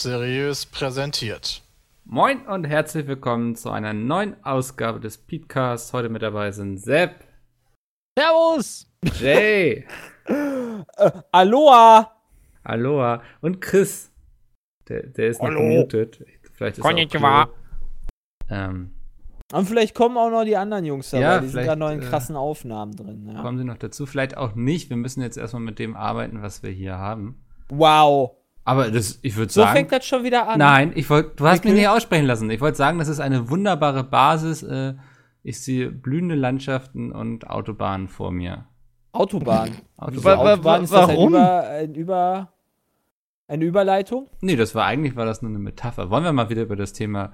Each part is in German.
Seriös präsentiert. Moin und herzlich willkommen zu einer neuen Ausgabe des Podcasts. Heute mit dabei sind Sepp, Servus! Jay, Äh, Aloha! Aloha und Chris. Der, der ist noch Hallo. gemutet. Vielleicht ist er Konnichiwa. ähm, Und vielleicht kommen auch noch die anderen Jungs dabei. Ja, die sind gerade noch in äh, krassen Aufnahmen drin. Ja. Kommen sie noch dazu? Vielleicht auch nicht. Wir müssen jetzt erstmal mit dem arbeiten, was wir hier haben. Wow. Aber das, ich würde So sagen. fängt das schon wieder an. Nein, ich wollte, du hast mich Mikkel? nicht aussprechen lassen. Ich wollte sagen, das ist eine wunderbare Basis. Äh, ich sehe blühende Landschaften und Autobahnen vor mir. Autobahn. Autobahn. Autobahn? Ist das ein warum? Über, ein Über, eine Überleitung? Nee, das war eigentlich war das nur eine Metapher. Wollen wir mal wieder über das Thema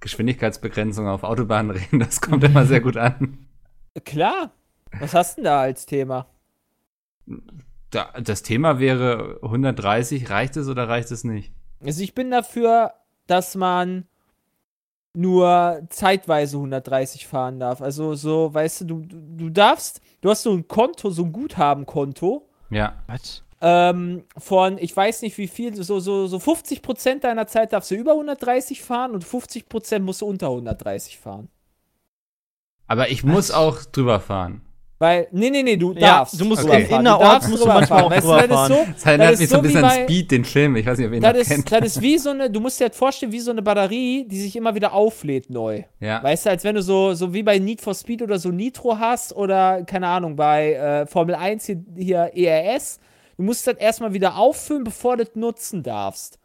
Geschwindigkeitsbegrenzung auf Autobahnen reden? Das kommt immer sehr gut an. Klar. Was hast du denn da als Thema? Da, das Thema wäre 130, reicht es oder reicht es nicht? Also ich bin dafür, dass man nur zeitweise 130 fahren darf. Also so, weißt du, du, du darfst, du hast so ein Konto, so ein Guthabenkonto. Ja. Was? ähm, von, ich weiß nicht wie viel, so, so, so 50% deiner Zeit darfst du über 130 fahren und 50% musst du unter 130 fahren. Aber ich muss auch drüber fahren. Weil, nee, nee, nee, du Ja, darfst. du musst fahren. innerorts darfst musst du drüber manchmal fahren. auch Weißt drüber das ist fahren. so, Das erinnert ist mich so ein bisschen an Speed, den Film. Ich weiß nicht, ob ihr ihn das ist, kennt. das ist wie so eine, du musst dir halt vorstellen, wie so eine Batterie, die sich immer wieder auflädt neu. Ja. Weißt du, als wenn du so, so wie bei Need for Speed oder so Nitro hast oder, keine Ahnung, bei äh, Formel 1 hier, hier ERS. Du musst das erstmal wieder auffüllen, bevor du das nutzen darfst.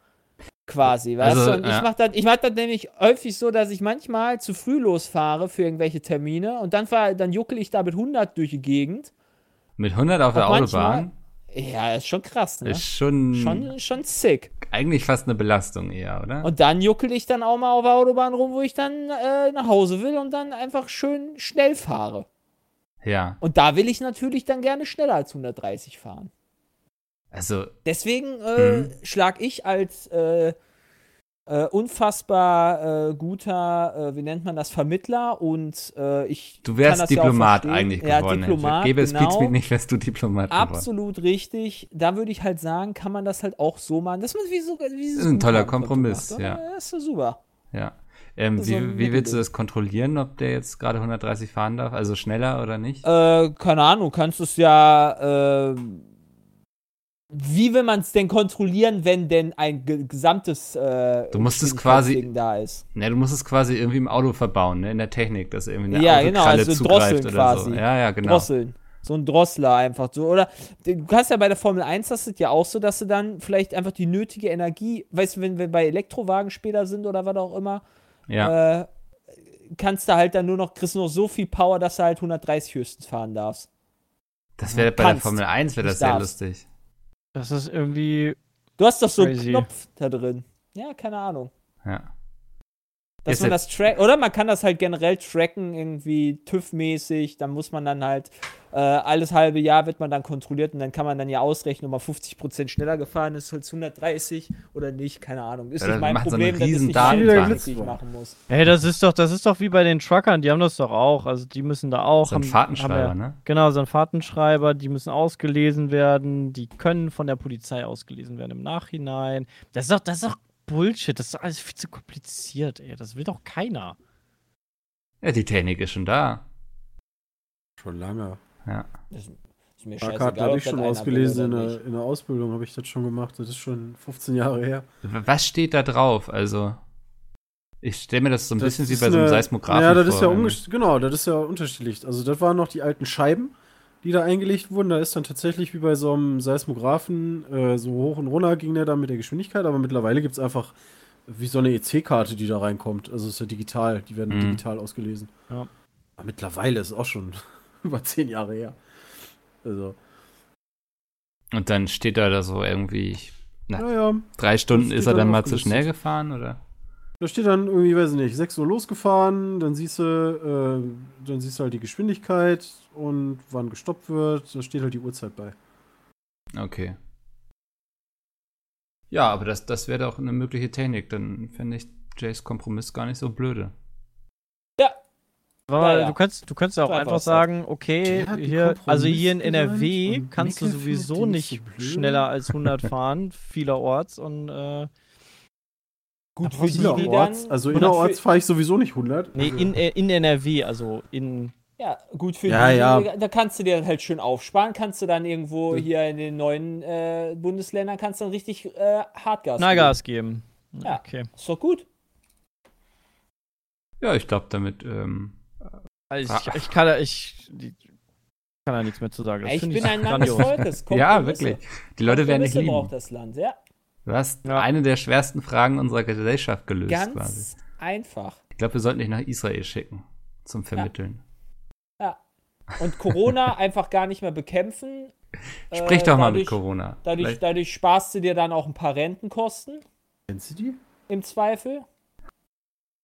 Quasi, weißt Also, du? Und ja. ich mach das, ich mach das nämlich häufig so, dass ich manchmal zu früh losfahre für irgendwelche Termine und dann, fahr, dann juckel ich da mit 100 durch die Gegend. Mit 100 auf der Und manchmal- Autobahn Ja, ist schon krass, ne? ist schon, Schon, schon sick. eigentlich fast eine Belastung eher, oder? Und dann juckel ich dann auch mal auf der Autobahn rum, wo ich dann äh, nach Hause will und dann einfach schön schnell fahre. ja. Und da will ich natürlich dann gerne schneller als 130 fahren. Also, Deswegen äh, Mhm. schlag ich als äh, äh, unfassbar äh, guter, äh, wie nennt man das, Vermittler und äh, ich du wärst das ja Diplomat verstehen. eigentlich ja, geworden. Diplomat, Gäbe es genau. Speedspeed nicht, wärst du Diplomat geworden. Absolut richtig. Da würde ich halt sagen, kann man das halt auch so machen, man wie so wie Das ist ein toller Kompromiss, macht, ja. Das ist super. Ja. Ähm, Das wie, wie willst du das kontrollieren, ob der jetzt gerade 130 fahren darf? Also schneller oder nicht? Äh, keine Ahnung, kannst du es ja. Äh, wie will man es denn kontrollieren, wenn denn ein ge gesamtes äh, Du musst es quasi- da ist? Ne, du musst es quasi irgendwie im Auto verbauen, ne? in der Technik, dass irgendwie eine Ja, genau, also zugreift drosseln oder quasi. so. Ja, ja, genau. Drosseln. So ein Drossler einfach so. Oder du kannst ja bei der Formel 1 das ist ja auch so, dass du dann vielleicht einfach die nötige Energie, weißt du, wenn wir bei Elektrowagen später sind oder was auch immer, Ja. äh, kannst du halt dann nur noch, kriegst noch so viel Power, dass du halt 130 höchstens fahren darfst. das wäre bei der kannst, Formel 1 wäre das sehr darfst. lustig. Das ist irgendwie. Du hast doch so einen Crazy. Knopf da drin. Ja, keine Ahnung. Ja. Dass Ist man das track oder man kann das halt generell tracken, irgendwie TÜV-mäßig. Dann muss man dann halt äh, alles halbe Jahr wird man dann kontrolliert und dann kann man dann ja ausrechnen, ob man 50% schneller gefahren ist als 130 oder nicht. Keine Ahnung. Ist Ja, nicht mein macht so Problem, das ist nicht mein Datenbank. Blick, die ich machen muss. Hey, das ist doch, das ist doch wie bei den Truckern, die haben das doch auch. Also die müssen da auch. So ein haben- Fahrtenschreiber, haben ja, ne? Genau, so ein Fahrtenschreiber, die müssen ausgelesen werden, die können von der Polizei ausgelesen werden im Nachhinein. Das ist doch, das ist doch Bullshit, das ist doch alles viel zu kompliziert, ey. Das will doch keiner. Ja, die Technik ist schon da. Schon lange. Ja. Das ist mir Fahrkarten scheißegal, habe ich das schon ausgelesen in der, in der Ausbildung, habe ich das schon gemacht. Das ist schon 15 Jahre her. Was steht da drauf? Also, ich stelle mir das so ein bisschen wie bei so einem eine- Seismographen Ja, das vor. ist ja irgendwie. genau, das ist ja unterschiedlich. Also das waren noch die alten Scheiben, die da eingelegt wurden. Da ist dann tatsächlich wie bei so einem Seismographen äh, so hoch und runter ging der da mit der Geschwindigkeit, aber mittlerweile gibt es einfach wie so eine EC-Karte, die da reinkommt. Also es ist ja digital, die werden Mhm. digital ausgelesen. Ja. Aber mittlerweile ist auch schon über 10 Jahre her. Also, Und dann steht da, da so irgendwie, Na. naja. drei Stunden ist er dann dann mal zu schnell gefahren, oder? Da steht dann irgendwie, weiß ich nicht, 6 Uhr losgefahren, dann siehst du, äh, dann siehst du halt die Geschwindigkeit und wann gestoppt wird. Da steht halt die Uhrzeit bei. Okay. Ja, aber das, das wäre doch eine mögliche Technik. Dann fände ich Jays Kompromiss gar nicht so blöde. Aber Naja. du kannst, du kannst ja auch einfach sagen, okay, hier, also hier in NRW kannst du sowieso nicht so blöd. schneller als 100 fahren, vielerorts und äh, Gut, für dann. Innerorts, also innerorts fahre ich sowieso nicht 100. nee, Also- in, äh, in NRW, also in Ja, gut für Ja, die, ja. da kannst du dir halt schön aufsparen, kannst du dann irgendwo hier in den neuen äh, Bundesländern kannst du dann richtig äh, Hartgas Knallgas geben. Ja. Okay. geben. Ist doch gut. Ja, ich glaube, damit. Ähm, Also ich, ich kann da, ich, kann da nichts mehr zu sagen. Das ich bin ein Mann des. Volkes. ja, wirklich. Die Leute werden dich Kompromisse lieben. braucht das Land, ja. Du hast Ja. eine der schwersten Fragen unserer Gesellschaft gelöst, Ganz quasi. einfach. Ich glaube, wir sollten dich nach Israel schicken. Zum Vermitteln. Ja. Und Corona einfach gar nicht mehr bekämpfen. Sprich Äh, doch mal dadurch, mit Corona. Dadurch, dadurch sparst du dir dann auch ein paar Rentenkosten Kennst du die? im Zweifel.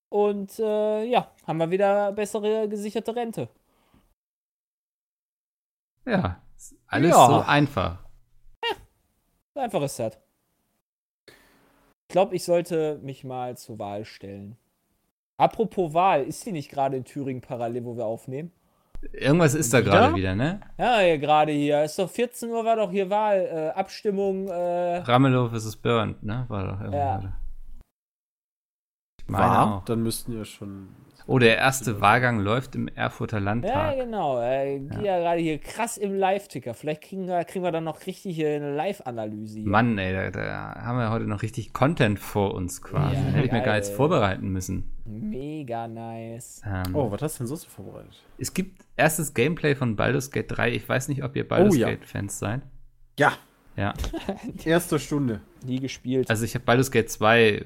Und äh, ja, haben wir wieder bessere gesicherte Rente. Ja, alles Ja. so einfach. So einfach ist das. Ich glaube, ich sollte mich mal zur Wahl stellen. Apropos Wahl, ist die nicht gerade in Thüringen parallel, wo wir aufnehmen? Irgendwas ist da gerade wieder, ne? Ja, hier gerade hier. Ist doch 14 Uhr war doch hier Wahl, äh, Abstimmung. Äh, Ramelow vs. Burnt, ne? War doch irgendwie Ja. gerade. War? auch. Dann müssten ja schon. Oh, der erste Wahlgang läuft im Erfurter ja, Landtag. genau. Äh, Ja. ja. gerade hier krass im Live-Ticker. Vielleicht kriegen wir, kriegen wir dann noch richtig hier eine Live-Analyse. Mann, ey, da, da haben wir heute noch richtig Content vor uns quasi. Ja, Hätte ich mir gar geil, jetzt ey. vorbereiten müssen. Mega nice. Ähm, Oh, was hast du denn sonst so vorbereitet? Es gibt erstes Gameplay von Baldur's Gate 3. Ich weiß nicht, ob ihr Baldur's Oh, ja. Gate-Fans seid. Ja, Ja. erste Stunde. Nie gespielt. Also ich habe Baldur's Gate 2 äh,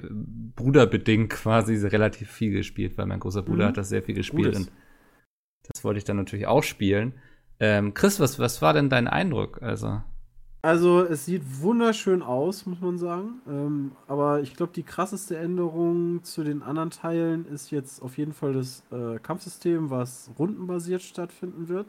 bruderbedingt quasi relativ viel gespielt, weil mein großer Bruder Mhm. hat das sehr viel gespielt Gutes. und das wollte ich dann natürlich auch spielen. Ähm, Chris, was, was war denn dein Eindruck? Also, Also, es sieht wunderschön aus, muss man sagen. Ähm, aber ich glaube, die krasseste Änderung zu den anderen Teilen ist jetzt auf jeden Fall das äh, Kampfsystem, was rundenbasiert stattfinden wird.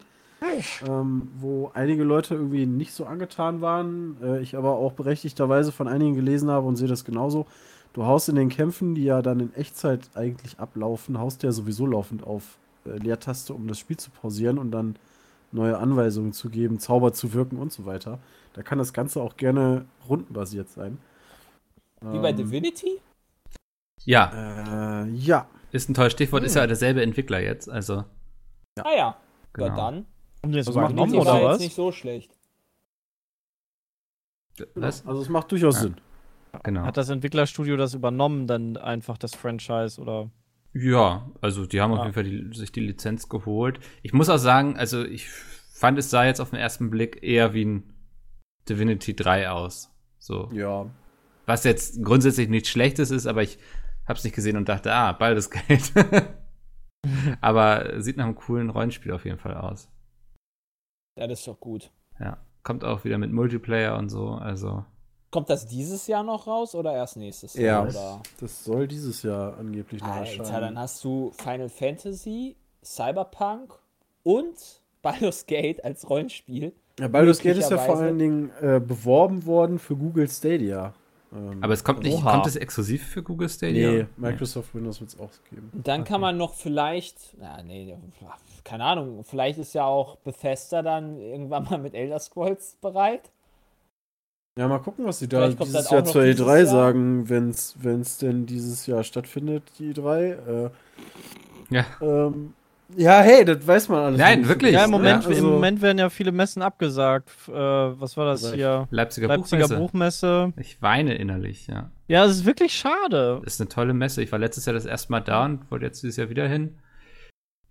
Ähm, wo einige Leute irgendwie nicht so angetan waren. Äh, ich aber auch berechtigterweise von einigen gelesen habe und sehe das genauso. Du haust in den Kämpfen, die ja dann in Echtzeit eigentlich ablaufen, haust du ja sowieso laufend auf äh, Leertaste, um das Spiel zu pausieren und dann neue Anweisungen zu geben, Zauber zu wirken und so weiter. Da kann das Ganze auch gerne rundenbasiert sein. Wie bei Ähm, Divinity? ja, Äh, ja. ist ein tolles Stichwort, ist ja derselbe Entwickler jetzt. Also, Ah ja. genau. Ja, dann. Haben die jetzt Also macht übernommen oder jetzt was? nicht so schlecht. Was? Also es macht durchaus Ja. Sinn. Genau. Hat das Entwicklerstudio das übernommen, dann einfach das Franchise oder? Ja, also die haben auf Ah. jeden Fall die, sich die Lizenz geholt. Ich muss auch sagen, also ich fand es sah jetzt auf den ersten Blick eher wie ein Divinity 3 aus. So. Ja. Was jetzt grundsätzlich nichts Schlechtes ist, aber ich hab's nicht gesehen und dachte, ah, beides Geld. aber sieht nach einem coolen Rollenspiel auf jeden Fall aus. Ja, das ist doch gut. Ja. Kommt auch wieder mit Multiplayer und so, also. Kommt das dieses Jahr noch raus oder erst nächstes Ja. Jahr? Oder? Das soll dieses Jahr angeblich noch Alter, dann erscheinen. hast du Final Fantasy, Cyberpunk und Baldur's Gate als Rollenspiel. Ja, Baldur's Gate ist ja vor allen Dingen äh, beworben worden für Google Stadia. Ähm, Aber es kommt nicht, Oha. kommt es exklusiv für Google Stadia? Nee, Microsoft Windows wird es auch geben. Und dann kann man noch vielleicht, ja, nee, keine Ahnung, vielleicht ist ja auch Bethesda dann irgendwann mal mit Elder Scrolls bereit. Ja, mal gucken, was sie da Vielleicht kommt dieses das Jahr zur dieses E3 Jahr. sagen, wenn es denn dieses Jahr stattfindet, die E3. Äh, Ja. ähm, ja, hey, das weiß man alles. Nein, nicht wirklich? Ja, im Moment, ne? Also- im Moment werden ja viele Messen abgesagt. Äh, was war das hier? Leipziger, Leipziger Buchmesse. Buchmesse. Ich weine innerlich, ja. Ja, es ist wirklich schade. Ist eine tolle Messe. Ich war letztes Jahr das erste Mal da und wollte jetzt dieses Jahr wieder hin.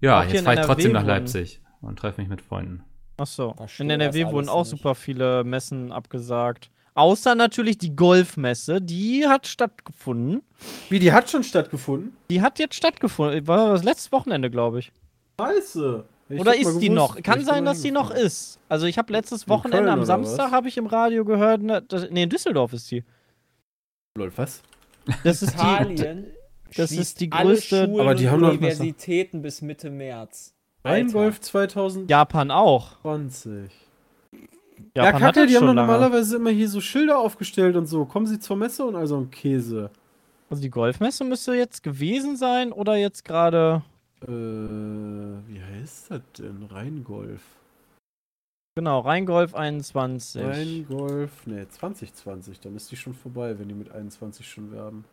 Ja, jetzt fahre ich trotzdem nach Leipzig und treffe mich mit Freunden. Ach so. In das NRW wurden auch nicht. super viele Messen abgesagt. Außer natürlich die Golfmesse, die hat stattgefunden. Wie, die hat schon stattgefunden? Die hat jetzt stattgefunden. War das letztes Wochenende, glaube ich. Scheiße. Ich oder ist die noch? Kann ich sein, dass die noch ist. Also ich habe letztes Wochenende am Samstag habe ich im Radio gehört, ne, das, nee, in Düsseldorf ist die. Lol, was? Das ist die. Italien das schließt ist die größte- Schulen Aber die haben Universitäten bis Mitte März. Rheingolf 2020. Japan auch. Ja, Japan hat Kacke, das die haben doch normalerweise immer hier so Schilder aufgestellt und so. Kommen Sie zur Messe und also ein Käse. Also die Golfmesse müsste jetzt gewesen sein oder jetzt gerade. Äh, wie heißt das denn? Rheingolf. Genau, Rheingolf 21. Rheingolf, ne, 2020. Dann ist die schon vorbei, wenn die mit 21 schon werben.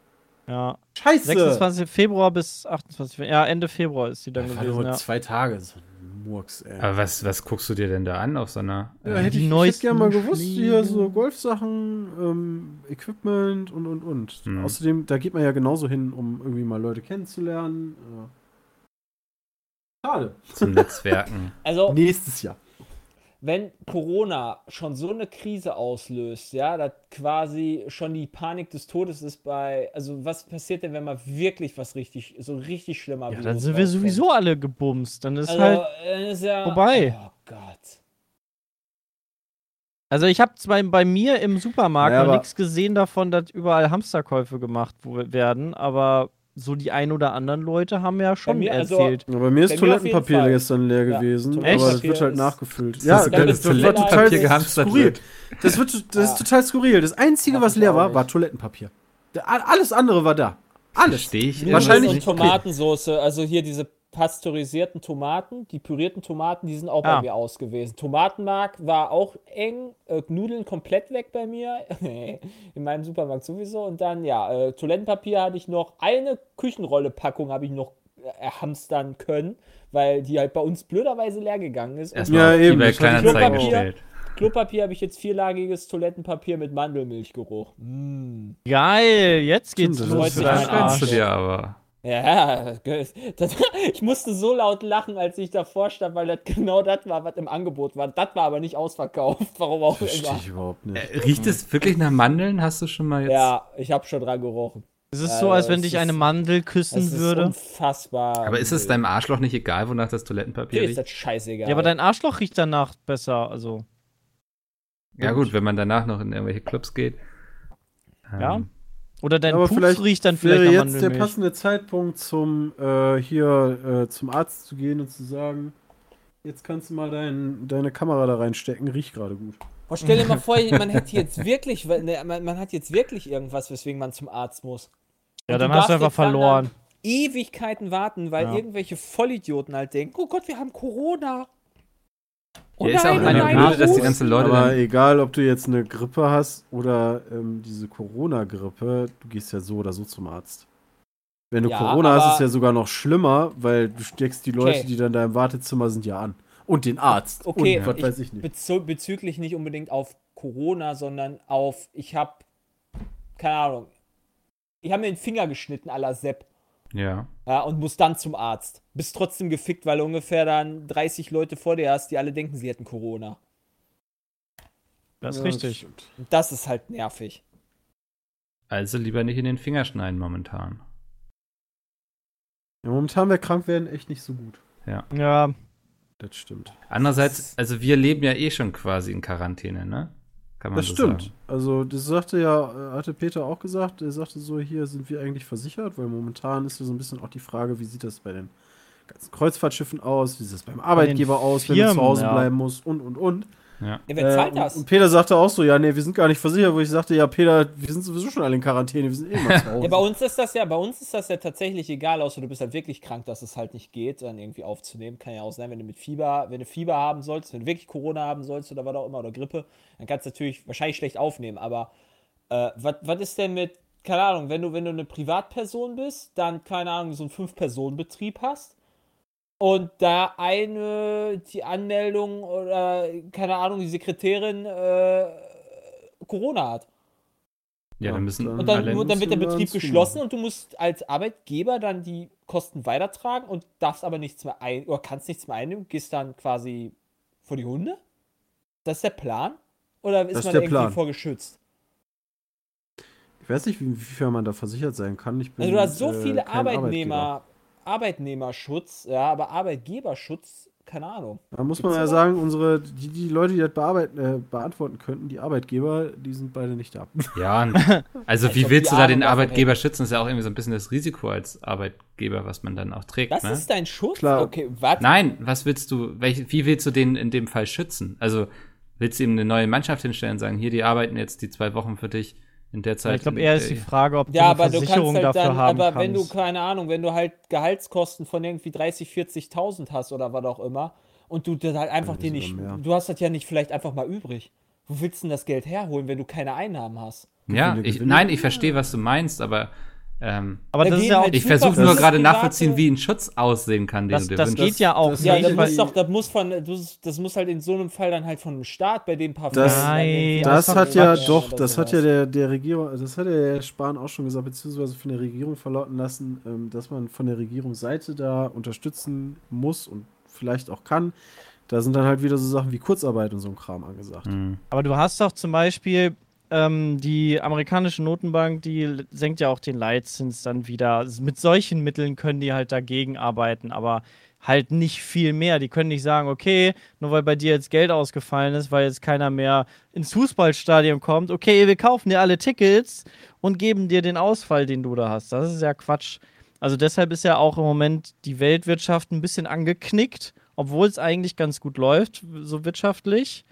Ja. Scheiße! 26 Februar bis 28. Fe- Ja, Ende Februar ist die dann Das war gewesen. nur Ja. zwei Tage. So ein Murks, ey. Aber was, was guckst du dir denn da an auf so einer. Ja, äh, hätte ich, ich hätte gerne mal gewusst, hier so. Golfsachen, ähm, Equipment und und und. Mhm. Außerdem, da geht man ja genauso hin, um irgendwie mal Leute kennenzulernen. Äh. Schade. zum Netzwerken? Also, Nächstes Jahr. wenn Corona schon so eine Krise auslöst, ja, dass quasi schon die Panik des Todes ist bei, also was passiert denn, wenn mal wirklich was richtig, so richtig schlimmer Ja, Virus dann sind wir rauskommt? sowieso alle gebumst. Dann ist also, halt. äh, ist ja, vorbei. Oh Gott. Also ich habe zwar bei mir im Supermarkt Naja, noch aber- nichts gesehen davon, dass überall Hamsterkäufe gemacht wo- werden, aber so die ein oder anderen Leute haben ja schon mir, also- erzählt. Aber mir ist Bei mir jeden Toilettenpapier Fall. gestern leer Ja, gewesen, aber das wird halt ist- nachgefüllt. Ja, Ja, das das, Toilettenpapier war total gehamstert skurril. Das, wird, das ist Ja. total skurril. Das Einzige, Ja, was leer war, war Toilettenpapier. Alles andere war da. Alles. Verstehe ich. Wahrscheinlich- und Tomatensoße, also hier diese pasteurisierten Tomaten, die pürierten Tomaten, die sind auch Ah. bei mir aus gewesen. Tomatenmark war auch eng, äh, Nudeln komplett weg bei mir, in meinem Supermarkt sowieso. Und dann, ja, äh, Toilettenpapier hatte ich noch, eine Küchenrolle-Packung habe ich noch äh, erhamstern können, weil die halt bei uns blöderweise leer gegangen ist. Erstmal Ja, eben, das ich Kleinanzeigen auch. gestellt. Klopapier habe ich jetzt vierlagiges Toilettenpapier mit Mandelmilchgeruch. Mm. Geil, jetzt geht's Stimmt, das los Das kannst Arsch. du dir aber. Ja, das, ich musste so laut lachen, als ich davor stand, weil das genau das war, was im Angebot war. Das war aber nicht ausverkauft, warum auch Verstehe immer. ich überhaupt nicht. Äh, Riecht es wirklich nach Mandeln? Hast du schon mal jetzt. Ja, ich habe schon dran gerochen. Es ist so, als das wenn dich ist- eine Mandel Das küssen ist würde. unfassbar. Aber ist es deinem Arschloch nicht egal, wonach das Toilettenpapier Dir ist riecht? das scheißegal. Ja, aber dein Arschloch riecht danach besser, also. Ja, gut, wenn man danach noch in irgendwelche Clubs geht. Ja. Oder dein Aber Pups vielleicht riecht dann Wäre vielleicht nach jetzt der passende Zeitpunkt, zum äh, hier äh, zum Arzt zu gehen und zu sagen, jetzt kannst du mal dein, deine Kamera da reinstecken, riecht gerade gut. Oh, stell dir mal vor, man hätte jetzt wirklich, ne, man, man hat jetzt wirklich irgendwas, weswegen man zum Arzt muss. Ja, Und dann du hast du einfach verloren. Ewigkeiten warten, weil Ja. irgendwelche Vollidioten halt denken, oh Gott, wir haben Corona. Ja, ist auch eine Blöde, dass die ganzen Leute Aber egal, ob du jetzt eine Grippe hast oder ähm, diese Corona-Grippe, du gehst ja so oder so zum Arzt. Wenn du Ja, Corona hast, ist es ja sogar noch schlimmer, weil du steckst die Leute, Okay. die dann da im Wartezimmer sind, ja an. Und den Arzt. Okay, und was ich- weiß ich nicht. Bezü bezüglich nicht unbedingt auf Corona, sondern auf, ich habe, keine Ahnung, ich habe mir den Finger geschnitten à la Sepp. Ja. Ja, und muss dann zum Arzt. Bist trotzdem gefickt, weil du ungefähr dann 30 Leute vor dir hast, die alle denken, sie hätten Corona. Das ist Ja, richtig. Und das ist halt nervig. Also lieber nicht in den Finger schneiden momentan. Ja, momentan wäre krank werden echt nicht so gut. Ja, Das stimmt. Andererseits, also wir leben ja eh schon quasi in Quarantäne, ne? Kann man Das so stimmt. sagen. Also, das sagte ja, äh, hatte Peter auch gesagt, er sagte so, hier sind wir eigentlich versichert, weil momentan ist ja so ein bisschen auch die Frage, wie sieht das bei den ganzen Kreuzfahrtschiffen aus, wie sieht das beim Arbeitgeber aus, wenn du zu Firmen, Hause ja. bleiben musst und und und. Ja. Ja, wer zahlt Äh, das? Und, und Peter sagte auch so, ja, nee, wir sind gar nicht versichert, wo ich sagte, ja, Peter, wir sind sowieso schon alle in Quarantäne, wir sind eh mal zu Hause. Ja, bei uns ist das ja, bei uns ist das ja tatsächlich egal, außer du bist halt wirklich krank, dass es halt nicht geht, dann irgendwie aufzunehmen. Kann ja auch sein, wenn du mit Fieber, wenn du Fieber haben sollst, wenn du wirklich Corona haben sollst oder was auch immer oder Grippe, dann kannst du natürlich wahrscheinlich schlecht aufnehmen. Aber äh, was ist denn mit, keine Ahnung, wenn du, wenn du eine Privatperson bist, dann, keine Ahnung, so einen Fünf-Personen-Betrieb hast und da eine, die Anmeldung oder, keine Ahnung, die Sekretärin äh, Corona hat. Ja, dann müssen Und dann, musst dann wird der Betrieb geschlossen und du musst als Arbeitgeber dann die Kosten weitertragen und darfst aber nichts mehr ein oder kannst nichts mehr einnehmen, gehst dann quasi vor die Hunde? Das ist der Plan? Oder ist ist man irgendwie Plan. vorgeschützt? ich weiß nicht, wie- inwiefern man da versichert sein kann. Ich bin, Also du hast so äh, viele kein Arbeitnehmer, Arbeitnehmerschutz, ja, aber Arbeitgeberschutz, keine Ahnung. Da muss Gibt's man ja sagen, unsere, die, die Leute, die das bearbeiten, äh, beantworten könnten, die Arbeitgeber, die sind beide nicht da. Ja, also Als wie willst du da den Arbeitgeber schützen? Das ist ja auch irgendwie so ein bisschen das Risiko als Arbeitgeber, was man dann auch trägt. Das ne? ist dein Schutz? Klar. Okay, was? Nein, was willst du, welch, wie willst du den in dem Fall schützen? Also willst du ihm eine neue Mannschaft hinstellen und sagen, hier, die arbeiten jetzt die zwei Wochen für dich, in der Zeit. ich glaube, eher ist die Frage, ob Ja, du eine aber du Versicherung kannst halt dafür dann, haben aber wenn du, kannst. keine Ahnung, wenn du halt Gehaltskosten von irgendwie 30, 40.000 hast oder was auch immer und du das halt einfach Ja, dir nicht, mehr. du hast das ja nicht vielleicht einfach mal übrig. Wo willst du denn das Geld herholen, wenn du keine Einnahmen hast? Ja, ich, nein, ich verstehe, was du meinst, aber ähm, aber Da das ist ja auch, halt ich super versuche nur gerade nachvollziehen, wie ein Schutz aussehen kann, den das, du dir das wünschst. geht ja auch das- Ja, das muss doch, das muss von, das, muss halt in so einem Fall dann halt von einem Staat, bei dem paar Das- irgendwie Das hat ja Quatsch doch, das hat ja der, der Regierung, das hat ja der Spahn auch schon gesagt, beziehungsweise von der Regierung verlauten lassen, ähm, dass man von der Regierungsseite da unterstützen muss und vielleicht auch kann. Da sind dann halt wieder so Sachen wie Kurzarbeit und so ein Kram angesagt. Hm. Aber du hast doch zum Beispiel ähm, die amerikanische Notenbank, die senkt ja auch den Leitzins dann wieder. Mit solchen Mitteln können die halt dagegen arbeiten, aber halt nicht viel mehr. Die können nicht sagen, okay, nur weil bei dir jetzt Geld ausgefallen ist, weil jetzt keiner mehr ins Fußballstadion kommt, okay, wir kaufen dir alle Tickets und geben dir den Ausfall, den du da hast. Das ist ja Quatsch. Also deshalb ist ja auch im Moment die Weltwirtschaft ein bisschen angeknickt, obwohl es eigentlich ganz gut läuft, so wirtschaftlich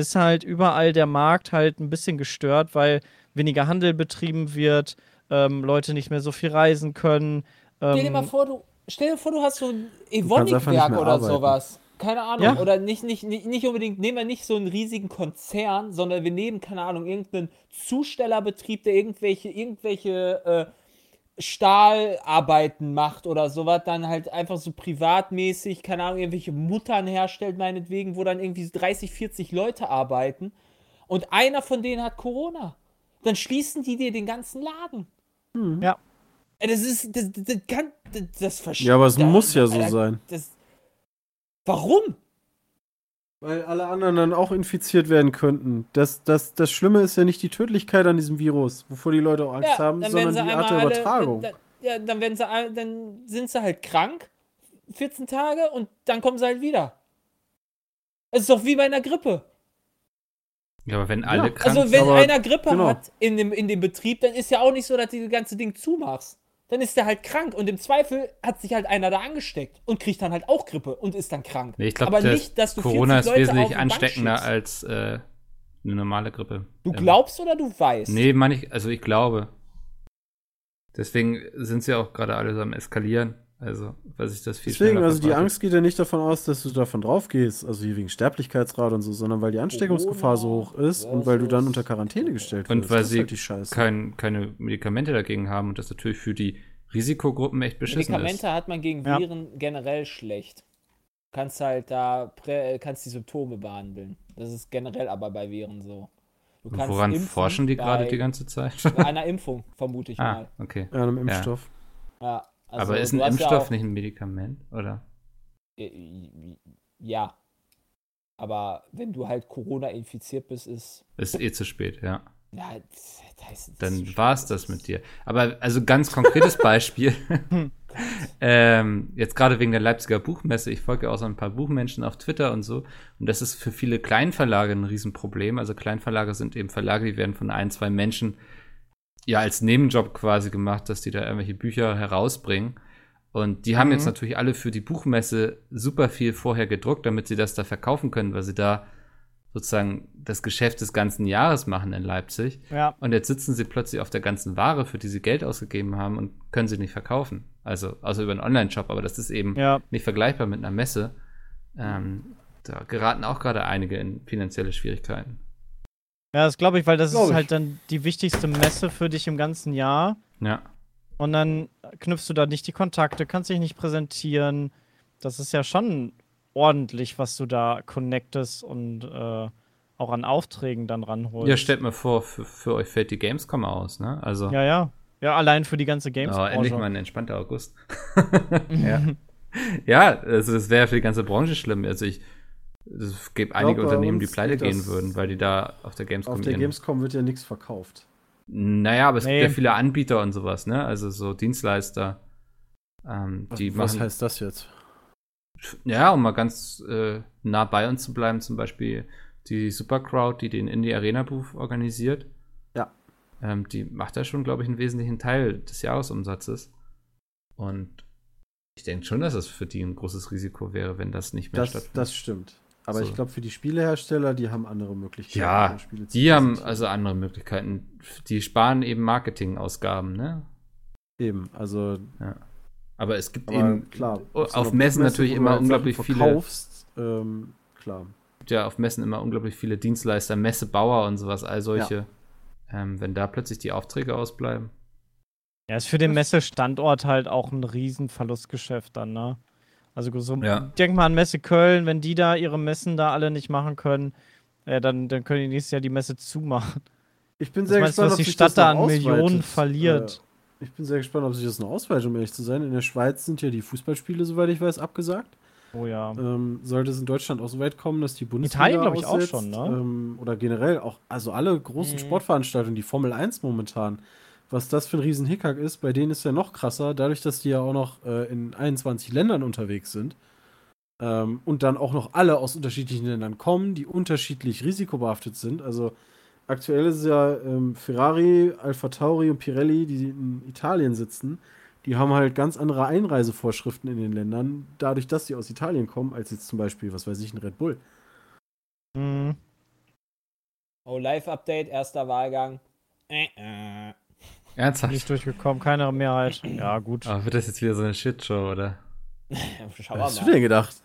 ist halt überall der Markt halt ein bisschen gestört, weil weniger Handel betrieben wird, ähm, Leute nicht mehr so viel reisen können. Ähm, Stell dir mal vor, du, stell dir vor, du hast so ein Evonik-Werk oder arbeiten. sowas. Keine Ahnung. Ja. Oder nicht, nicht, nicht, nicht unbedingt, nehmen wir nicht so einen riesigen Konzern, sondern wir nehmen, keine Ahnung, irgendeinen Zustellerbetrieb, der irgendwelche, irgendwelche äh, Stahlarbeiten macht oder sowas, dann halt einfach so privatmäßig, keine Ahnung, irgendwelche Muttern herstellt, meinetwegen, wo dann irgendwie 30, 40 Leute arbeiten und einer von denen hat Corona. Dann schließen die dir den ganzen Laden. Ja. Ey, Das ist, das, das, das kann, das, das verstehe Ja, aber es muss ja so sein. Das, warum? Weil alle anderen dann auch infiziert werden könnten. Das, das, das Schlimme ist ja nicht die Tödlichkeit an diesem Virus, wovor die Leute auch Angst haben, sondern die Art der alle- Übertragung. Dann, ja, dann werden sie alle, dann sind sie halt krank, 14 Tage und dann kommen sie halt wieder. Es ist doch wie bei einer Grippe. Ja, aber wenn alle Ja, krank Also wenn aber- einer Grippe genau. hat in dem, in dem Betrieb, dann ist ja auch nicht so, dass du das ganze Ding zumachst. Dann ist der halt krank und im Zweifel hat sich halt einer da angesteckt und kriegt dann halt auch Grippe und ist dann krank. Nee, ich glaube, Aber nicht, dass du Corona 40 ist Leute wesentlich ansteckender als äh, eine normale Grippe. Du Ähm, glaubst oder du weißt? Nee, meine ich, also ich glaube. Deswegen sind sie auch gerade alle so am Eskalieren. Also, weil sich das viel Deswegen, also die. Angst geht ja nicht davon aus, dass du davon drauf gehst, also hier wegen Sterblichkeitsrate und so, sondern weil die Ansteckungsgefahr so hoch ist und weil du dann unter Quarantäne gestellt Und wirst. weil das ist sie halt die Scheiße. kein, keine Medikamente dagegen haben und das natürlich für die Risikogruppen echt beschissen Medikamente ist. hat man gegen Ja. Viren generell schlecht. Du kannst halt da prä, äh, kannst die Symptome behandeln. Das ist generell aber bei Viren so. Du Und kannst woran impfen forschen die gerade die ganze Zeit? Bei einer Impfung, vermute ich ah, mal. okay. Ja, einem Impfstoff. Ja, also Aber ist ein ja Impfstoff auch- nicht ein Medikament, oder? Äh, Ja. Aber wenn du halt Corona infiziert bist, ist. Ist eh zu spät, ja. Ja, das, das, das Dann war es das mit dir. Aber also ganz konkretes Beispiel. ähm, jetzt gerade wegen der Leipziger Buchmesse. Ich folge auch so ein paar Buchmenschen auf Twitter und so. Und das ist für viele Kleinverlage ein Riesenproblem. Also Kleinverlage sind eben Verlage, die werden von ein, zwei Menschen ja als Nebenjob quasi gemacht, dass die da irgendwelche Bücher herausbringen. Und die haben Mhm. jetzt natürlich alle für die Buchmesse super viel vorher gedruckt, damit sie das da verkaufen können, weil sie da sozusagen das Geschäft des ganzen Jahres machen in Leipzig. Ja. Und jetzt sitzen sie plötzlich auf der ganzen Ware, für die sie Geld ausgegeben haben und können sie nicht verkaufen. Also, also über einen Online-Shop, aber das ist eben Ja. nicht vergleichbar mit einer Messe. Ähm, da geraten auch gerade einige in finanzielle Schwierigkeiten. Ja, das glaube ich, weil das Glaub ist ich. halt dann die wichtigste Messe für dich im ganzen Jahr. Ja. Und dann knüpfst du da nicht die Kontakte, kannst dich nicht präsentieren. Das ist ja schon ordentlich, was du da connectest und äh, auch an Aufträgen dann ranholst. Ja, stellt mir vor, für, für euch fällt die Gamescom aus, ne? Also, ja, ja. Ja, allein für die ganze games oh, endlich mal ein entspannter August. ja. ja, also das wäre für die ganze Branche schlimm. Also ich, es gibt einige bei Unternehmen, die pleite das- gehen würden, weil die da auf der Gamescom Auf der Gamescom wird ja nichts verkauft. Naja, aber es Nee. gibt ja viele Anbieter und sowas, ne? Also so Dienstleister, ähm, die Was machen. heißt das jetzt? Ja, um mal ganz äh, nah bei uns zu bleiben, zum Beispiel die Supercrowd, die den Indie Arena Booth organisiert. Ja. Ähm, die macht da schon, glaube ich, einen wesentlichen Teil des Jahresumsatzes. Und ich denke schon, dass es für die ein großes Risiko wäre, wenn das nicht mehr Das, stattfindet. das stimmt. Aber So. ich glaube, für die Spielehersteller, die haben andere Möglichkeiten. Ja, Spiele zu die haben also andere Möglichkeiten. Die sparen eben Marketingausgaben, ne? Eben, also Aber es gibt aber eben klar. auf so einer Messen Buchmesse, natürlich immer halt Sachen unglaublich viele- verkaufst, ähm, klar. gibt ja auf Messen immer unglaublich viele Dienstleister, Messebauer und sowas, all solche. Ähm, wenn da plötzlich die Aufträge ausbleiben. Ja, ist für den Messestandort halt auch ein Riesenverlustgeschäft dann, ne? Also so, Ja. denk mal an Messe Köln, wenn die da ihre Messen da alle nicht machen können, äh, dann, dann können die nächstes Jahr die Messe zumachen. Ich bin Was sehr meinst gespannt, was ob die sich Stadt das da noch an Millionen ausweitet. verliert? Äh, ich bin sehr gespannt, ob sich das noch ausweitet, um ehrlich zu sein. In der Schweiz sind ja die Fußballspiele, soweit ich weiß, abgesagt. Oh ja. Ähm, sollte es in Deutschland auch so weit kommen, dass die Bundesliga Italien, glaub ich, auch aussetzt, schon, ne? Ähm, oder generell auch, also alle großen Mhm. Sportveranstaltungen, die Formel 1 momentan, was das für ein riesen Hickhack ist, bei denen ist ja noch krasser, dadurch, dass die ja auch noch äh, in 21 Ländern unterwegs sind ähm, und dann auch noch alle aus unterschiedlichen Ländern kommen, die unterschiedlich risikobehaftet sind. Also aktuell ist es ja ähm, Ferrari, Alpha Tauri und Pirelli, die in Italien sitzen, die haben halt ganz andere Einreisevorschriften in den Ländern, dadurch, dass sie aus Italien kommen, als jetzt zum Beispiel, was weiß ich, ein Red Bull. Mhm. Oh, Live-Update, erster Wahlgang. Äh, äh. Ernsthaft? Nicht durchgekommen, keine Mehrheit. Ja, gut. Aber wird das jetzt wieder so eine Shitshow, oder? Schau Was hast du denn gedacht?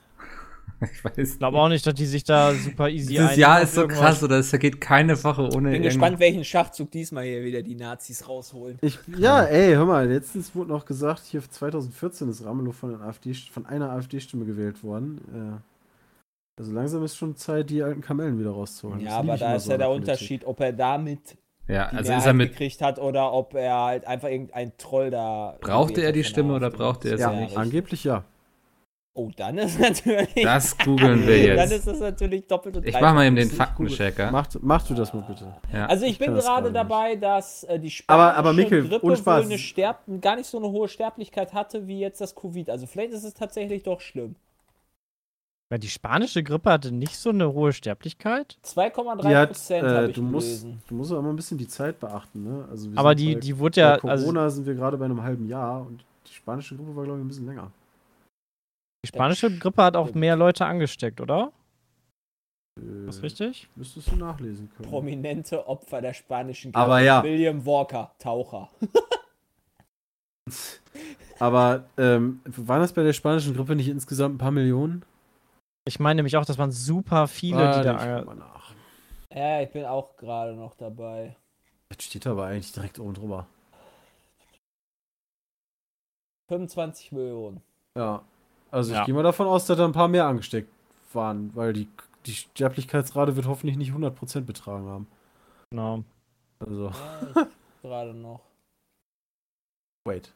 Ich weiß Ich glaube auch nicht, dass die sich da super easy Dieses einigen Jahr ist so irgendwas. krass, oder es vergeht keine Woche ohne Bin irgend- gespannt, welchen Schachzug diesmal hier wieder die Nazis rausholen. Ich, ja, ey, hör mal, letztens wurde noch gesagt, hier 2014 ist Ramelow von, AfD, von einer AfD-Stimme gewählt worden. Äh, also langsam ist schon Zeit, die alten Kamellen wieder rauszuholen. Ja, aber ich da ist ja der Politik. Unterschied, ob er damit Ja, die also ist er mit. gekriegt hat oder ob er halt einfach irgendein Troll da. Brauchte er die Stimme oder brauchte er sie Ja, nicht? angeblich ja. Oh, dann ist natürlich. Das googeln wir Dann jetzt. ist das natürlich doppelt und Ich mach mal eben den. Faktenchecker. Mach, mach du das mal bitte. Ja. Also ich, Ich bin gerade dabei, dass äh, die spanische Aber- aber Mikkel, Grippe ohne Spaß. wohl eine Sterb gar nicht so eine hohe Sterblichkeit hatte wie jetzt das Covid. Also vielleicht ist es tatsächlich doch schlimm. Weil die spanische Grippe hatte nicht so eine hohe Sterblichkeit. 2,3 Die hat, Prozent habe äh, ich du, musst, gelesen. du musst aber immer ein bisschen die Zeit beachten, ne? Also wir Aber die, bei, die wurde ja, bei also Corona sind wir gerade bei einem halben Jahr und die spanische Gruppe war, glaube ich, ein bisschen länger. die spanische Grippe hat auch mehr Leute angesteckt, oder? Äh, Ist das richtig? Müsstest du nachlesen können. Prominente Opfer der spanischen Grippe. Aber ja. William Walker, Taucher. Aber ähm, waren das bei der spanischen Grippe nicht insgesamt ein paar Millionen? Ich meine nämlich auch, das waren super viele, Ah, die ich da. mal nach. Ja, ich bin auch gerade noch dabei. Das steht aber eigentlich direkt oben drüber. 25 Millionen. Ja. Also ich Ja. gehe mal davon aus, dass da ein paar mehr angesteckt waren, weil die, die Sterblichkeitsrate wird hoffentlich nicht 100% betragen haben. Genau. Also, Ja, ich gerade noch. wait.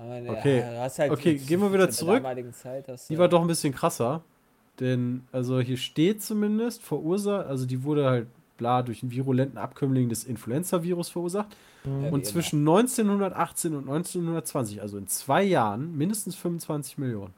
Aber, ne, Okay. halt Okay, gehen wir wieder der zurück. Die war doch ein bisschen krasser. Denn, also hier steht zumindest, verursacht, also die wurde halt bla durch einen virulenten Abkömmling des Influenza-Virus verursacht. Wie Und zwischen 1918 und 1920, also in zwei Jahren, mindestens 25 Millionen.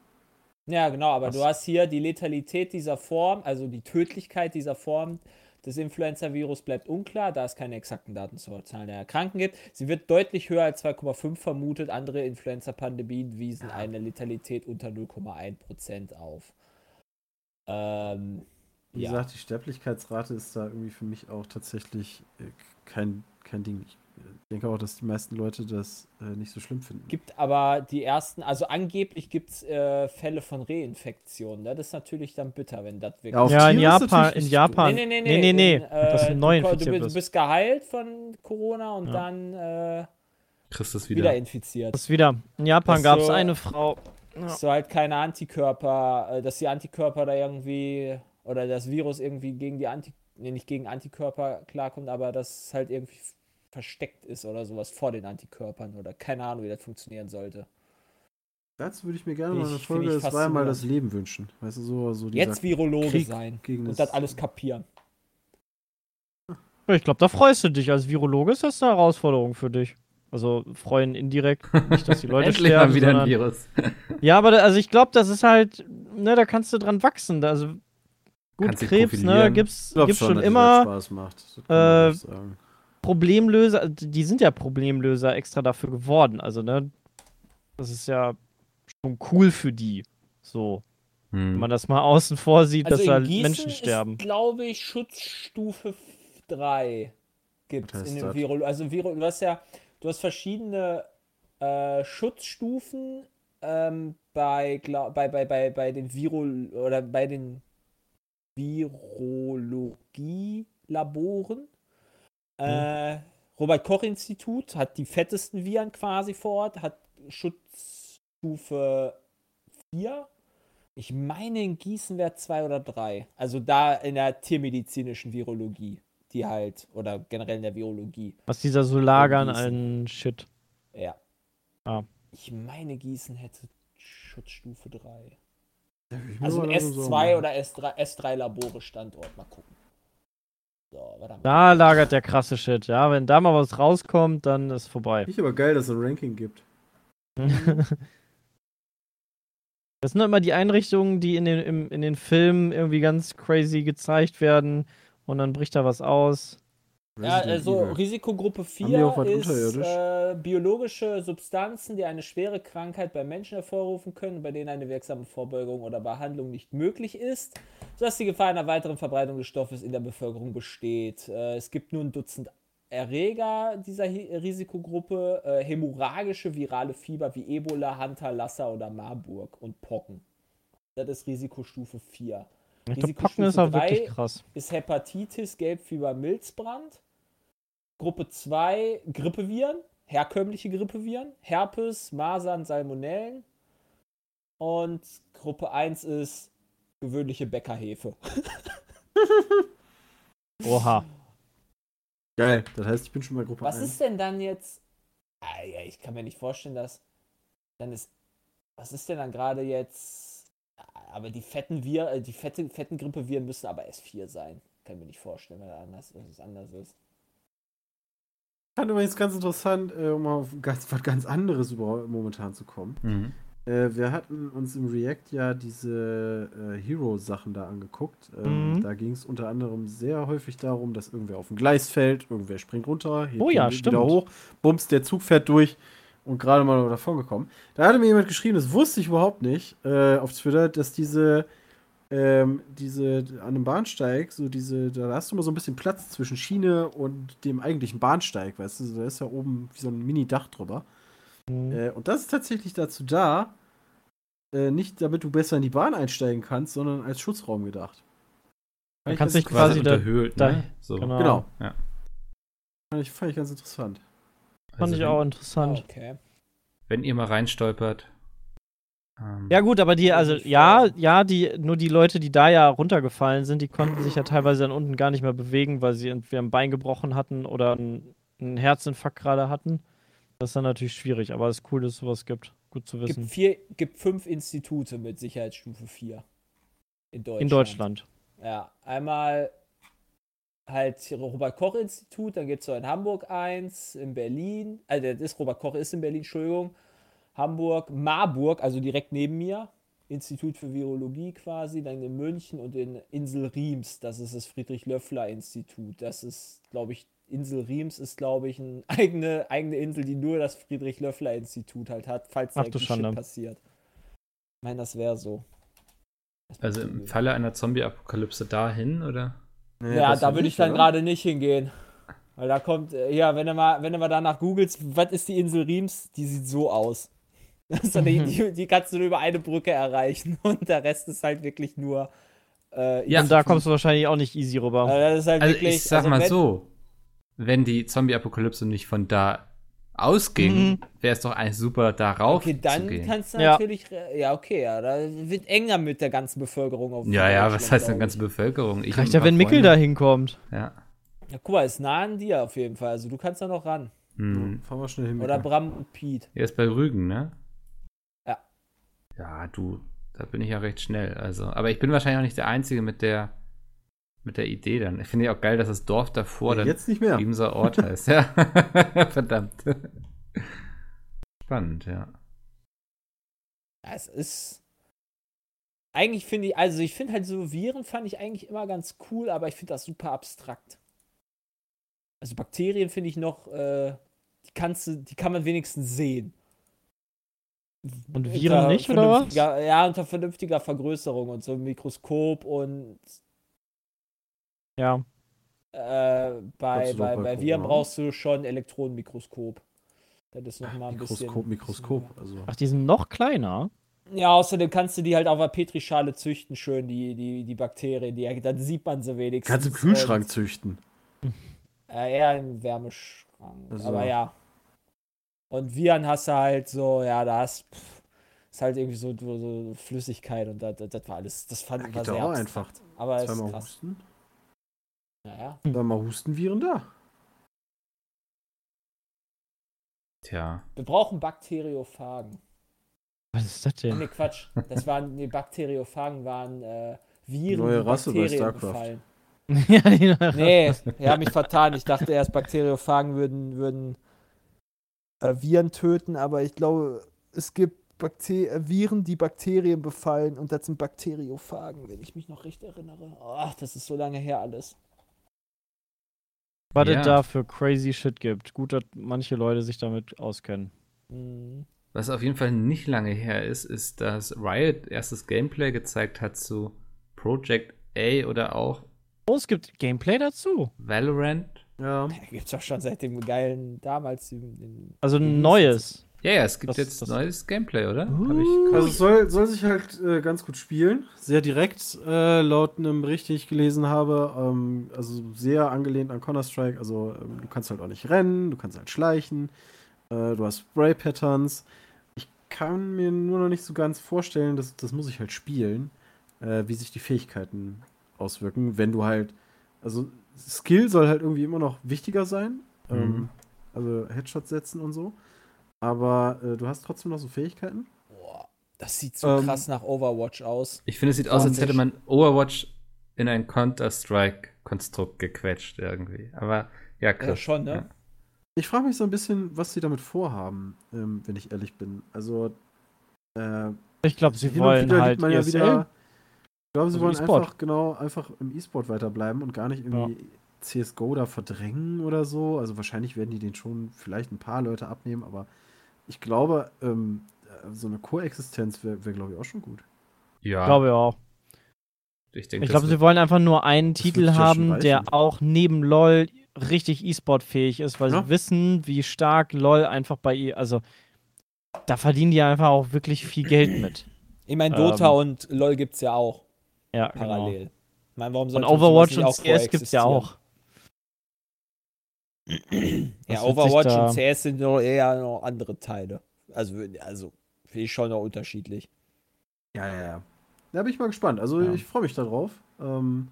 Ja, genau, aber Was? du hast hier die Letalität dieser Form, also die Tödlichkeit dieser Form des Influenza-Virus bleibt unklar, da es keine exakten Daten zur Zahl der Erkrankten gibt. Sie wird deutlich höher als 2,5 vermutet. Andere Influenza-Pandemien wiesen eine Letalität unter 0,1% auf. Ähm, Wie ja. gesagt, die Sterblichkeitsrate ist da irgendwie für mich auch tatsächlich äh, kein, kein Ding. Ich denke auch, dass die meisten Leute das äh, nicht so schlimm finden. Gibt aber die ersten, also angeblich gibt es äh, Fälle von Reinfektionen. Ne? Das ist natürlich dann bitter, wenn das wirklich. Ja, auf Ja, in Japan, in Japan. Nee, nee, nee, nee, nee. In, äh, das sind neu du, du, bist- du bist. bist geheilt von Corona und Ja. dann äh, Kriegst du es wieder. wieder. infiziert. Das wieder. In Japan Das gab es so- eine Frau. Ja. Dass du halt keine Antikörper, äh, dass die Antikörper da irgendwie oder das Virus irgendwie gegen die Anti, nee, nicht gegen Antikörper klarkommt, aber dass es halt irgendwie versteckt ist oder sowas vor den Antikörpern oder keine Ahnung, wie das funktionieren sollte. Dazu würde ich mir gerne Find mal eine ich- Folge ich Das war mal das. Leben wünschen. Weißt du, so, so Jetzt Virologe Krieg sein gegen und das- das alles kapieren. Ich glaube, da freust du dich. Als Virologe ist das eine Herausforderung für dich. Also freuen indirekt, nicht, dass die Leute Endlich sterben. mal wieder ein sondern- Virus. Ja, aber da, also ich glaube, das ist halt, ne, da kannst du dran wachsen. Da, Also gut, Kannst Krebs, ne, gibt's, Ich gibt's schon dass das immer Spaß macht. Äh. Problemlöser, die sind ja Problemlöser extra dafür geworden. Also, ne, das ist ja schon cool für die. So. Wenn Hm. man das mal außen vor sieht, dass Also da in Gießen Menschen sterben. ist, glaube ich, Schutzstufe 3 gibt es in dem? Virus. Also Viro, du hast ja, du hast verschiedene äh, Schutzstufen ähm, bei, glaub, bei, bei, bei, bei den Virol oder bei den Virologie-Laboren. Äh, Robert Koch Institut hat die fettesten Viren quasi vor Ort, hat Schutzstufe 4. Ich meine, in Gießen wäre 2 oder 3. Also da in der tiermedizinischen Virologie, die halt, oder generell in der Virologie. Was dieser so lagern an Shit. Ja. Ah. Ich meine, Gießen hätte Schutzstufe 3. Ich muss Also mal ein langsam so S2 machen. oder S3, S3 Labore Standort. Mal gucken. So, warte mal. Da lagert der krasse Shit. Ja, wenn da mal was rauskommt, dann ist vorbei. Nicht aber geil, dass es ein Ranking gibt. Das sind immer die Einrichtungen, die in den, im, in den Filmen irgendwie ganz crazy gezeigt werden und dann bricht da was aus. Ja, also Evil. Risikogruppe Haben die auch 4 was ist äh, biologische Substanzen, die eine schwere Krankheit bei Menschen hervorrufen können, bei denen eine wirksame Vorbeugung oder Behandlung nicht möglich ist, sodass die Gefahr einer weiteren Verbreitung des Stoffes in der Bevölkerung besteht. Äh, es gibt nur ein Dutzend Erreger dieser Hi Risikogruppe, äh, hämorrhagische virale Fieber wie Ebola, Hunter, Lassa oder Marburg und Pocken. Das ist Risikostufe 4. Ich glaube, Pocken ist auch wirklich krass. ist Hepatitis, Gelbfieber, Milzbrand. Gruppe 2 Grippeviren, herkömmliche Grippeviren, Herpes, Masern, Salmonellen. Und Gruppe 1 ist gewöhnliche Bäckerhefe. Oha. Geil, das heißt, ich bin schon bei Gruppe Was 1. ist denn dann jetzt? Ah, ja, ich kann mir nicht vorstellen, dass dann ist. Was ist denn dann gerade jetzt? Aber die fetten Wir, äh, die fette, fetten Grippeviren müssen aber S4 sein. Kann mir nicht vorstellen, weil anders, dass es anders ist. Ich fand übrigens ganz interessant, äh, um auf ganz, was ganz anderes überhaupt momentan zu kommen. Mhm. Äh, wir hatten uns im React ja diese äh, Hero-Sachen da angeguckt. Ähm, Mhm. Da ging es unter anderem sehr häufig darum, dass irgendwer auf ein Gleis fällt, irgendwer springt runter, hebt Oh ja, wieder hoch, bumps, der Zug fährt durch und gerade mal davon gekommen. Da hatte mir jemand geschrieben, das wusste ich überhaupt nicht, äh, auf Twitter, dass diese, ähm, diese an einem Bahnsteig, so diese, da hast du immer so ein bisschen Platz zwischen Schiene und dem eigentlichen Bahnsteig, weißt du, da ist ja oben wie so ein Mini-Dach drüber. Mhm. Äh, und das ist tatsächlich dazu da, äh, nicht damit du besser in die Bahn einsteigen kannst, sondern als Schutzraum gedacht. Man kann sich quasi da, unterhöhlt, da- ne? So. genau. Genau. Ja. Fand ich, fand ich ganz interessant. Fand Also ich auch interessant. Okay. Wenn ihr mal reinstolpert. Ähm, Ja gut, aber die, also ja, ja, die, nur die Leute, die da ja runtergefallen sind, die konnten sich ja teilweise dann unten gar nicht mehr bewegen, weil sie entweder ein Bein gebrochen hatten oder einen, einen Herzinfarkt gerade hatten. Das ist dann natürlich schwierig, aber es ist cool, dass es sowas gibt. Gut zu wissen. Gibt, vier, gibt fünf Institute mit Sicherheitsstufe 4. In Deutschland. In Deutschland. Ja, einmal halt Robert-Koch-Institut, dann gibt es so in Hamburg eins, in Berlin, also das ist Robert Koch ist in Berlin, Entschuldigung. Hamburg, Marburg, also direkt neben mir, Institut für Virologie quasi, dann in München und in Insel Riems, das ist das Friedrich-Löffler-Institut. Das ist, glaube ich, Insel Riems ist, glaube ich, eine eigene, eigene Insel, die nur das Friedrich-Löffler-Institut halt hat, falls Ach da. Shit passiert. Ich meine, das wäre so. Also im Falle einer Zombie-Apokalypse dahin, oder? Nee, Ja, da würde ich dann oder? gerade nicht hingehen. Weil da kommt, äh, ja, wenn du mal, wenn du mal danach googelst, was ist die Insel Riems, die sieht so aus. Eine, die, die kannst du nur über eine Brücke erreichen und der Rest ist halt wirklich nur. Äh, Ja. Und da kommst du wahrscheinlich auch nicht easy rüber. Also das ist halt Also wirklich, ich sag also mal wenn- so, wenn die Zombie-Apokalypse nicht von da ausging, Mhm. wäre es doch eigentlich super, darauf Okay, dann zu gehen. kannst du Ja. natürlich, äh, ja, okay, ja, da wird enger mit der ganzen Bevölkerung auf ja, ja, was heißt denn ganze. Bevölkerung? Ich Reicht ja, wenn Mickel da hinkommt. Ja. Ja, guck mal, ist nah an dir auf jeden Fall, also du kannst da noch ran. Hm. Fahren wir schnell hin. Oder Mika. Bram und Piet. Er ist bei Rügen, ne? Ja. Ja, du, da bin ich ja recht schnell. Also, aber ich bin wahrscheinlich auch nicht der Einzige mit der mit der Idee dann. Ich finde ja auch geil, dass das Dorf davor Ja, dann jetzt nicht mehr. Riemser Ort heißt. Ja. Verdammt. Spannend, ja. Es ist. Eigentlich finde ich, also ich finde halt so Viren fand ich eigentlich immer ganz cool, aber ich finde das super abstrakt. Also Bakterien finde ich noch, äh, die kannst du, die kann man wenigstens sehen. Und Viren nicht, oder was? Ja, unter vernünftiger Vergrößerung und so ein Mikroskop und Ja. äh, bei, du bei, bei Viren brauchst du schon ein Elektronenmikroskop. Das ist noch mal ein Mikroskop, bisschen. Mikroskop. Also. Ach, die sind noch kleiner. Ja, außerdem kannst du die halt auf der Petrischale züchten, schön, die, die, die Bakterien. Die, dann sieht man sie wenigstens. Kannst im Kühlschrank züchten. Äh, eher im Wärmeschrank. Also. Aber ja. Und Viren hast du halt so, ja, da hast. Pff, ist halt irgendwie so, so, Flüssigkeit und das, das, das war alles. Das fand Ja, ich doch sehr auch abstrakt. einfach. Aber es ist krass. husten. Naja. Zweimal Hustenviren da. Tja. Wir brauchen Bakteriophagen. Was ist das denn? Nee, Quatsch. Das waren, die Bakteriophagen waren äh, Viren, Neue die Rasse bei Bakterien StarCraft. befallen. ja, die neue Nee, ich habe mich vertan. Ich dachte erst, Bakteriophagen würden, würden äh, Viren töten, aber ich glaube, es gibt Bakter äh, Viren, die Bakterien befallen und das sind Bakteriophagen, wenn ich mich noch recht erinnere. Ach, das ist so lange her alles. Was Ja. es da für crazy Shit gibt. Gut, dass manche Leute sich damit auskennen. Hm. Was auf jeden Fall nicht lange her ist, ist, dass Riot erstes Gameplay gezeigt hat zu Project A oder auch Oh, es gibt Gameplay dazu. Valorant. Ja. Gibt's doch schon seit dem geilen damals. Also ein neues. Ja, ja, es gibt Das- jetzt das- neues Gameplay, oder? Uh. Also es soll, soll sich halt äh, ganz gut spielen. Sehr direkt, äh, laut einem Bericht, den ich gelesen habe. Ähm, also sehr angelehnt an Counter-Strike. Also ähm, du kannst halt auch nicht rennen, du kannst halt schleichen. Äh, du hast Spray-Patterns. Ich kann mir nur noch nicht so ganz vorstellen, das, das muss ich halt spielen, äh, wie sich die Fähigkeiten auswirken, wenn du halt, also Skill soll halt irgendwie immer noch wichtiger sein. Ähm, Mhm. also Headshots setzen und so. Aber äh, du hast trotzdem noch so Fähigkeiten. Boah, das sieht so Ähm, krass nach Overwatch aus. Ich finde, es sieht aus, als hätte man Overwatch in ein Counter-Strike-Konstrukt gequetscht irgendwie. Aber ja, krass. Ja, schon, ne? Ja. Ich frage mich so ein bisschen, was sie damit vorhaben, ähm, wenn ich ehrlich bin. Also, äh, Ich glaube, sie wollen wieder halt man ja wieder. Ich glaube, sie Also wollen E-Sport. einfach genau einfach im E-Sport weiterbleiben und gar nicht irgendwie CSGO da verdrängen oder so. Also wahrscheinlich werden die den schon vielleicht ein paar Leute abnehmen, aber ich glaube, ähm, äh, so eine Koexistenz wäre, wär, glaube ich, auch schon gut. Ja, Ich glaube ja auch. ich Ich glaube, sie wollen einfach nur einen Titel ja haben, der auch neben LOL richtig E-Sport-fähig ist, weil Ja. sie wissen, wie stark LOL einfach bei ihr, also da verdienen die einfach auch wirklich viel Geld mit. Ich meine, Dota Ähm, und LoL gibt's ja auch Ja, genau. parallel. Ich meine, warum Und Overwatch und CS gibt's ja koexistieren? auch. Ja, Overwatch da- und CS sind noch eher noch andere Teile. Also, also finde ich schon noch unterschiedlich. Ja, ja, ja. Da bin ich mal gespannt. Also Ja. ich freue mich darauf. Ähm,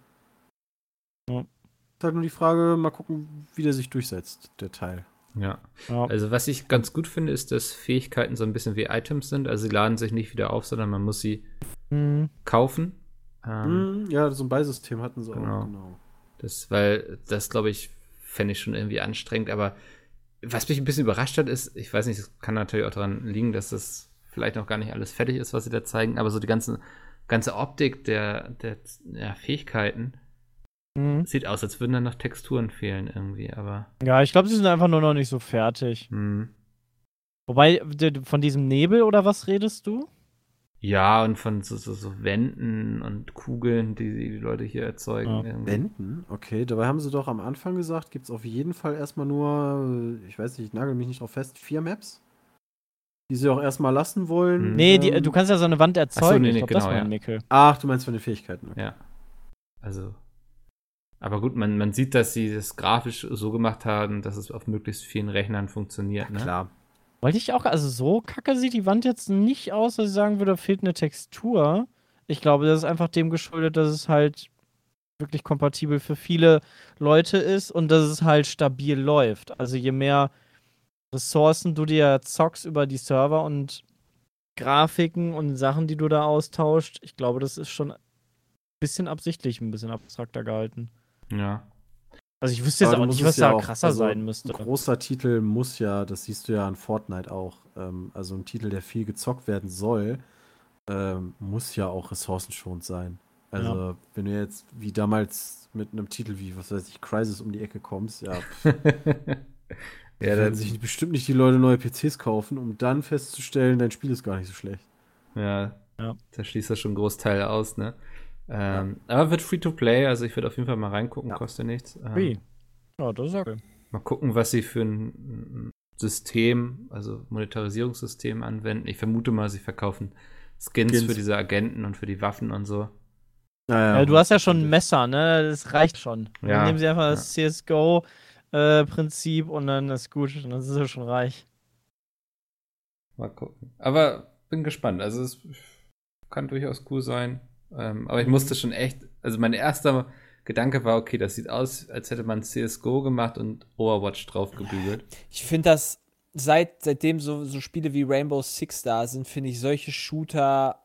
Ja. Ist halt nur die Frage, mal gucken, wie der sich durchsetzt, der Teil. Ja. Ja. Also, was ich ganz gut finde, ist, dass Fähigkeiten so ein bisschen wie Items sind. Also, sie laden sich nicht wieder auf, sondern man muss sie Hm. kaufen. Ähm, Hm, ja, so ein Beisystem hatten sie Genau. auch. Genau. Das, weil das, glaube ich, fände ich schon irgendwie anstrengend. Aber was mich ein bisschen überrascht hat, ist, ich weiß nicht, es kann natürlich auch daran liegen, dass das vielleicht noch gar nicht alles fertig ist, was sie da zeigen, aber so die ganze, ganze Optik der, der ja, Fähigkeiten Hm. sieht aus, als würden da noch Texturen fehlen irgendwie, aber Ja, ich glaube, sie sind einfach nur noch nicht so fertig. hm. Wobei, von diesem Nebel oder was redest du? Ja, und von so, so, so Wänden und Kugeln, die die Leute hier erzeugen. Ja. Wenden? Okay, dabei haben sie doch am Anfang gesagt, gibt es auf jeden Fall erstmal nur, äh, ich weiß nicht, ich nagel mich nicht drauf fest, vier Maps, die sie auch erstmal lassen wollen. Hm. Nee, die, Ähm, du kannst ja so eine Wand erzeugen. nee, ich nee, glaube, das genau, ja. Nickel. Ach, du meinst von den Fähigkeiten. Okay. Ja. Also. Aber gut, man, man sieht, dass sie das grafisch so gemacht haben, dass es auf möglichst vielen Rechnern funktioniert. Ne? Klar. Wollte ich auch, also so kacke sieht die Wand jetzt nicht aus, dass ich sagen würde, da fehlt eine Textur. Ich glaube, das ist einfach dem geschuldet, dass es halt wirklich kompatibel für viele Leute ist und dass es halt stabil läuft. Also je mehr Ressourcen du dir zockst über die Server und Grafiken und Sachen, die du da austauscht, ich glaube, das ist schon ein bisschen absichtlich, ein bisschen abstrakter gehalten. Ja. Also ich wüsste jetzt Aber auch nicht, was ja da auch- krasser also sein müsste. Ein großer Titel muss ja, das siehst du ja an Fortnite auch, ähm, also ein Titel, der viel gezockt werden soll, ähm, muss ja auch ressourcenschonend sein. Also, wenn du jetzt wie damals mit einem Titel wie, was weiß ich, Crisis um die Ecke kommst, ja, pff, Ja, werden das, sich bestimmt nicht die Leute neue PCs kaufen, um dann festzustellen, dein Spiel ist gar nicht so schlecht. ja, Ja. da schließt das schon einen Großteil aus, ne? Ähm, Aber wird free to play, also ich würde auf jeden Fall mal reingucken, Ja. kostet nichts. Ähm, Wie? Ja, das ist okay. Mal gucken, was sie für ein System, also Monetarisierungssystem anwenden. Ich vermute mal, sie verkaufen Skins, Skins. für diese Agenten und für die Waffen und so. Naja, Ja, du hast ja schon ein Messer, ne? Das reicht schon. Ja, Dann nehmen sie einfach das CSGO-Prinzip und dann ist gut. Dann ist es schon reich. Mal gucken. Aber bin gespannt. Also es kann durchaus cool sein. Ähm, aber ich musste schon echt, also mein erster Gedanke war, okay, das sieht aus, als hätte man CSGO gemacht und Overwatch drauf gebügelt. Ich finde das, seit, seitdem so, so Spiele wie Rainbow Six da sind, finde ich solche Shooter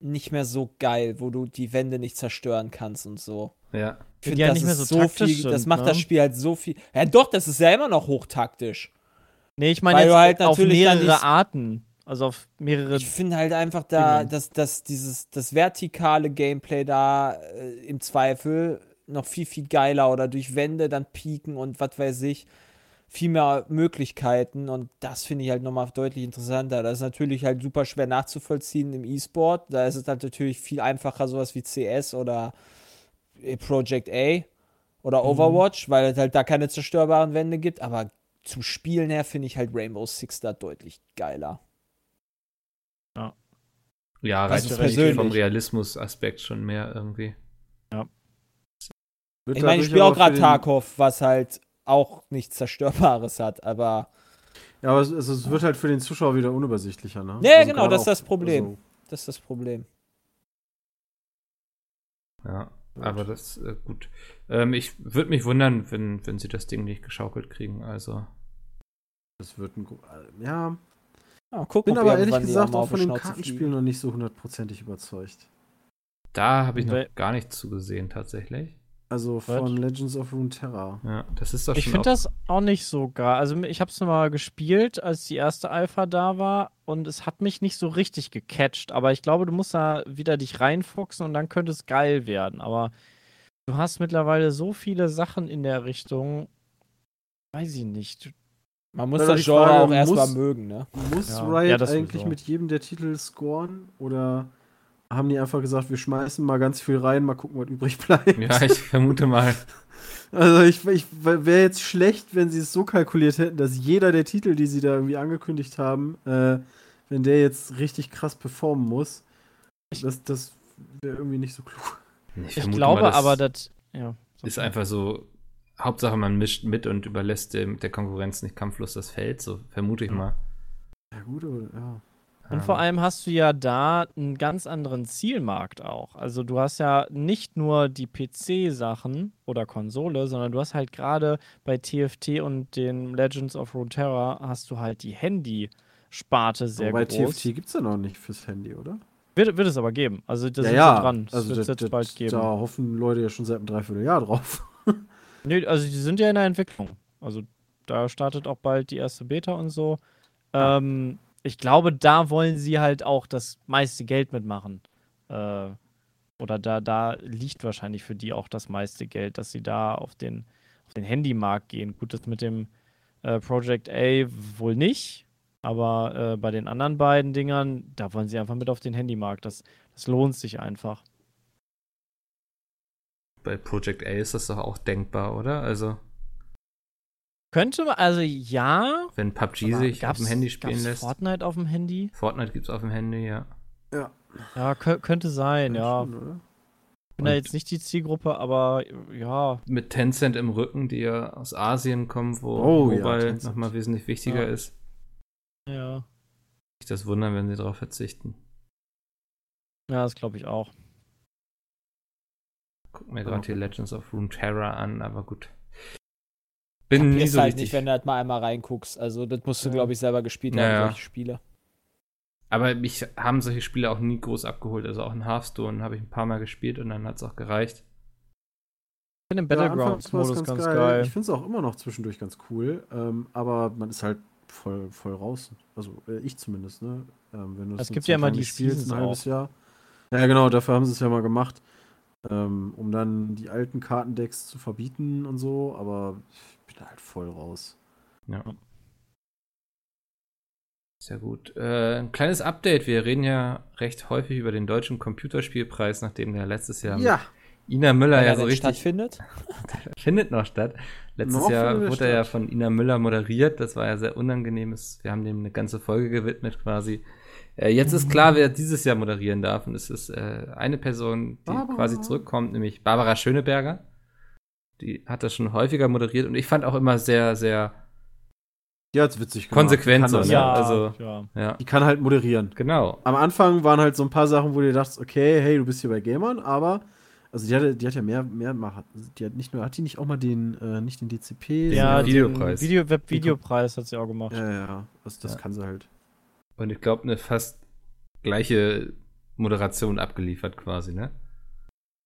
nicht mehr so geil, wo du die Wände nicht zerstören kannst und so. Ja. Ich Die ja das nicht mehr ist so taktisch viel, das sind, macht ne? das Spiel halt so viel. Ja, doch, das ist ja immer noch hochtaktisch. Nee, ich meine Weil jetzt du halt auf mehrere Arten. Also auf mehrere. Ich finde halt einfach da, dass, dass dieses das vertikale Gameplay da äh, im Zweifel noch viel, viel geiler oder durch Wände dann pieken und was weiß ich, viel mehr Möglichkeiten und das finde ich halt nochmal deutlich interessanter. Das ist natürlich halt super schwer nachzuvollziehen im E-Sport. Da ist es halt natürlich viel einfacher, sowas wie CS oder äh, Project A oder Overwatch, weil es halt da keine zerstörbaren Wände gibt, aber zum Spielen her finde ich halt Rainbow Six da deutlich geiler. Ja, Das reicht ist wahrscheinlich persönlich. vom Realismus-Aspekt schon mehr irgendwie. Wird Ich meine, ich spiele auch gerade Tarkov, was halt auch nichts Zerstörbares hat, aber. Ja, aber es, es, es wird halt für den Zuschauer wieder unübersichtlicher, ne? Ja, genau, gerade das ist das Problem. also, Das ist das Problem. Ja, aber das äh, gut. Ähm, ich würde mich wundern, wenn, wenn sie das Ding nicht geschaukelt kriegen. Also, das wird ein. äh, Ja, Ja, guck, bin aber ehrlich gesagt auch auf von den Kartenspielen noch nicht so hundertprozentig überzeugt. da habe ich noch gar nichts zugesehen, tatsächlich. Also von Legends of Runeterra. Ja, das ist doch Ich schon. finde auch- das auch nicht so geil. Also ich habe es mal gespielt, als die erste Alpha da war und es hat mich nicht so richtig gecatcht. Aber ich glaube, du musst da wieder dich reinfuchsen und dann könnte es geil werden. Aber du hast mittlerweile so viele Sachen in der Richtung, weiß ich nicht. Man muss das Genre Frage, auch erstmal muss- mögen, ne? Muss Ja. Riot Ja, das eigentlich mit jedem der Titel scoren? Oder haben die einfach gesagt, wir schmeißen mal ganz viel rein, mal gucken, was übrig bleibt? Ja, ich vermute mal. Also ich, ich wäre jetzt schlecht, wenn sie es so kalkuliert hätten, dass jeder der Titel, die sie da irgendwie angekündigt haben, äh, wenn der jetzt richtig krass performen muss, das, das wäre irgendwie nicht so klug. Ich vermute glaube mal, das aber, das ja. ist einfach so. Hauptsache, man mischt mit und überlässt dem, der Konkurrenz nicht kampflos das Feld. So vermute ich mal. Ja gut, aber ja. Und vor Ähm, allem hast du ja da einen ganz anderen Zielmarkt auch. Also du hast ja nicht nur die PC-Sachen oder Konsole, sondern du hast halt gerade bei TFT und den Legends of Runeterra hast du halt die Handy-Sparte sehr Aber bei groß. TFT gibt es ja noch nicht fürs Handy, oder? Wird, wird es aber geben. Also da ja, sind ja. sie dran. Das Also wird es das, jetzt bald das, geben. da hoffen Leute ja schon seit einem Dreivierteljahr drauf. Nö, also die sind ja in der Entwicklung. Also da startet auch bald die erste Beta und so. Ähm, ich glaube, da wollen sie halt auch das meiste Geld mitmachen. Äh, oder da, da liegt wahrscheinlich für die auch das meiste Geld, dass sie da auf den, auf den Handymarkt gehen. Gut, das mit dem äh, Project A wohl nicht, aber äh, bei den anderen beiden Dingern, da wollen sie einfach mit auf den Handymarkt. Das, das lohnt sich einfach. Bei Project A ist das doch auch denkbar, oder? Also, Könnte man, also ja, wenn PUBG sich auf dem Handy spielen lässt. Fortnite auf dem Handy? Fortnite gibt es auf dem Handy, ja. Ja, kö könnte sein, ja. Schon, oder? bin da jetzt nicht die Zielgruppe, aber ja, Mit Tencent im Rücken, die ja aus Asien kommen, wo Oh ja, Mobile Tencent. nochmal wesentlich wichtiger Ja. ist. ja. Nicht das wundern, wenn sie darauf verzichten. Ja, das glaube ich auch. Guck mir gerade hier Legends of Runeterra an, aber gut. Bin nie so halt richtig. nicht, wenn du halt mal einmal reinguckst. Also, das musst du, Ja. glaube ich, selber gespielt Ja, haben, ja. solche Spiele. aber mich haben solche Spiele auch nie groß abgeholt. Also auch in Hearthstone habe ich ein paar Mal gespielt und dann hat es auch gereicht. Ich finde den Ja, anfangs war es Battlegrounds-Modus ganz, geil. Ich finde es auch immer noch zwischendurch ganz cool, ähm, aber man ist halt voll, voll raus. Also äh, ich zumindest, ne? Ähm, wenn du Es gibt ja immer die Seasons ein halbes. Jahr. Ja, genau, dafür haben sie es ja mal gemacht, ähm, um dann die alten Kartendecks zu verbieten und so, aber ich bin da halt voll raus. Ja. Sehr gut. Äh, ein kleines Update. Wir reden ja recht häufig über den deutschen Computerspielpreis, nachdem der letztes Jahr Ja, Ina Müller Wenn ja er so richtig stattfindet. findet noch statt. Letztes Noch Jahr wurde er ja statt. von Ina Müller moderiert. Das war ja sehr unangenehmes. Wir haben dem eine ganze Folge gewidmet quasi. Äh, jetzt ist klar, wer dieses Jahr moderieren darf. Und es ist äh, eine Person, die Barbara. quasi zurückkommt, nämlich Barbara Schöneberger. Die hat das schon häufiger moderiert und ich fand auch immer sehr, sehr hat's witzig gemacht. Konsequent Die kann so, das. ne? Ja, also- ja. ja, Die kann halt moderieren. genau. Am Anfang waren halt so ein paar Sachen, wo du dir dachtest, okay, hey, du bist hier bei Gamern, aber also die, hatte, die hat ja mehr, mehr die hat nicht nur, hat die nicht auch mal den, äh, nicht den DCP, Ja, den Videopreis. Video, Web-Videopreis hat sie auch gemacht. ja, ja, das, das Ja. kann sie halt. Und ich glaube, eine fast gleiche Moderation abgeliefert quasi, ne?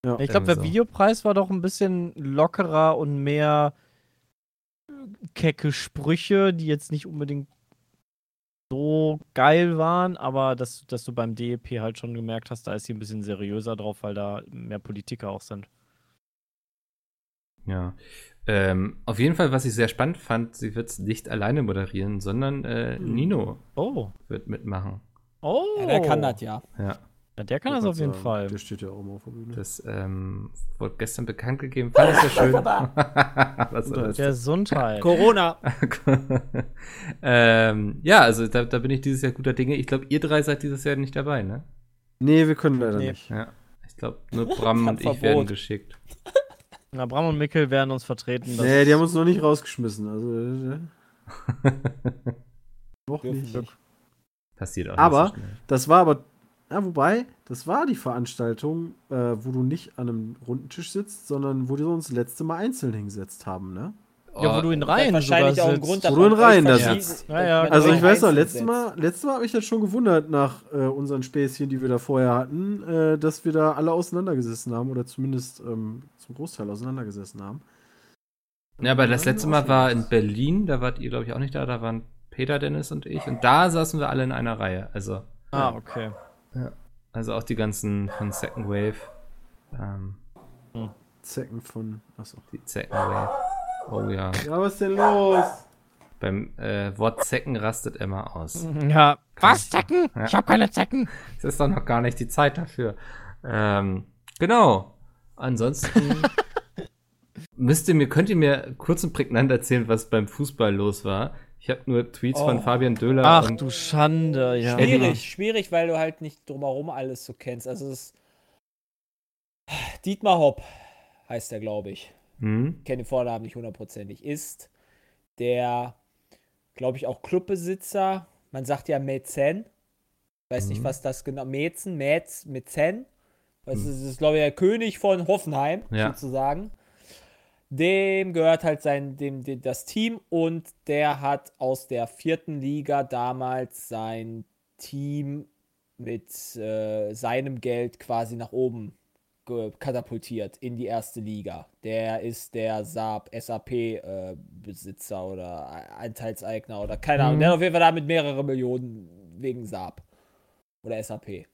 Ja. Ich glaube, der so. Videopreis war doch ein bisschen lockerer und mehr kecke Sprüche, die jetzt nicht unbedingt so geil waren, aber dass, dass du beim DEP halt schon gemerkt hast, da ist sie ein bisschen seriöser drauf, weil da mehr Politiker auch sind. Ja. Ähm, auf jeden Fall, was ich sehr spannend fand, sie wird es nicht alleine moderieren, sondern äh, Hm. Nino Oh. wird mitmachen. Oh. Ja, der kann das ja. Ja. Ja, der kann das auf jeden sagen, Fall. Der steht ja auch immer auf der Bühne. Das ähm, wurde gestern bekannt gegeben. Fand ich sehr schön. Was soll das? Gesundheit. Corona. ähm, ja, also da, da bin ich dieses Jahr guter Dinge. Ich glaube, ihr drei seid dieses Jahr nicht dabei, ne? Nee, wir können leider Nee. nicht. Ja. Ich glaube, nur Bram und ich Verbot. werden geschickt. Na, Bram und Mickel werden uns vertreten. Nee, die haben uns noch nicht rausgeschmissen. Also, äh, noch Dürfen nicht. Passiert auch Aber- nicht so. Das war aber, ja, wobei, das war die Veranstaltung, äh, wo du nicht an einem runden Tisch sitzt, sondern wo wir uns das letzte Mal einzeln hingesetzt haben, ne? Ja, wo du in Reihen wahrscheinlich sogar auch ein sitzt. Grund, Wo du in Reihen da sitzt. Ja, ja, Also ich weiß noch, letztes. Mal, letztes Mal habe ich das schon gewundert nach äh, unseren Späßchen, die wir da vorher hatten, äh, dass wir da alle auseinandergesessen haben oder zumindest ähm, zum Großteil auseinandergesessen haben. Ja, aber das letzte Mal war in Berlin, da wart ihr, glaube ich, auch nicht da, da waren Peter, Dennis und ich. Und da saßen wir alle in einer Reihe. Also, Ah, okay. also auch die ganzen von Second Wave. Ähm, Zecken von. Achso. die Second Wave. Oh ja. Ja, was ist denn los? Beim äh, Wort Zecken rastet Emma aus. Ja. Was? Zecken? Ja. Ich habe keine Zecken. Es ist doch noch gar nicht die Zeit dafür. Ähm, genau. Ansonsten müsst ihr mir, könnt ihr mir kurz und prägnant erzählen, was beim Fußball los war. Ich habe nur Tweets von Oh. Fabian Döhler Ach und du Schande, ja. Schwierig, schwierig, weil du halt nicht drumherum alles so kennst. Also es Dietmar Hopp heißt er, glaube ich. Hm? Kenne den Vornamen nicht hundertprozentig. Ist der, glaube ich, auch Clubbesitzer. Man sagt ja Mäzen. Weiß nicht, Mhm. was das genau. Mäzen, Mäz, Mäzen. Das ist, ist glaube ich, der König von Hoffenheim, Ja. sozusagen. Dem gehört halt sein, dem, dem, das Team und der hat aus der vierten Liga damals sein Team mit äh, seinem Geld quasi nach oben katapultiert in die erste Liga. Der ist der Saab SAP äh, Besitzer oder Anteilseigner oder keine Ahnung. Mhm. Der hat auf jeden Fall damit mehrere Millionen wegen Saab oder SAP.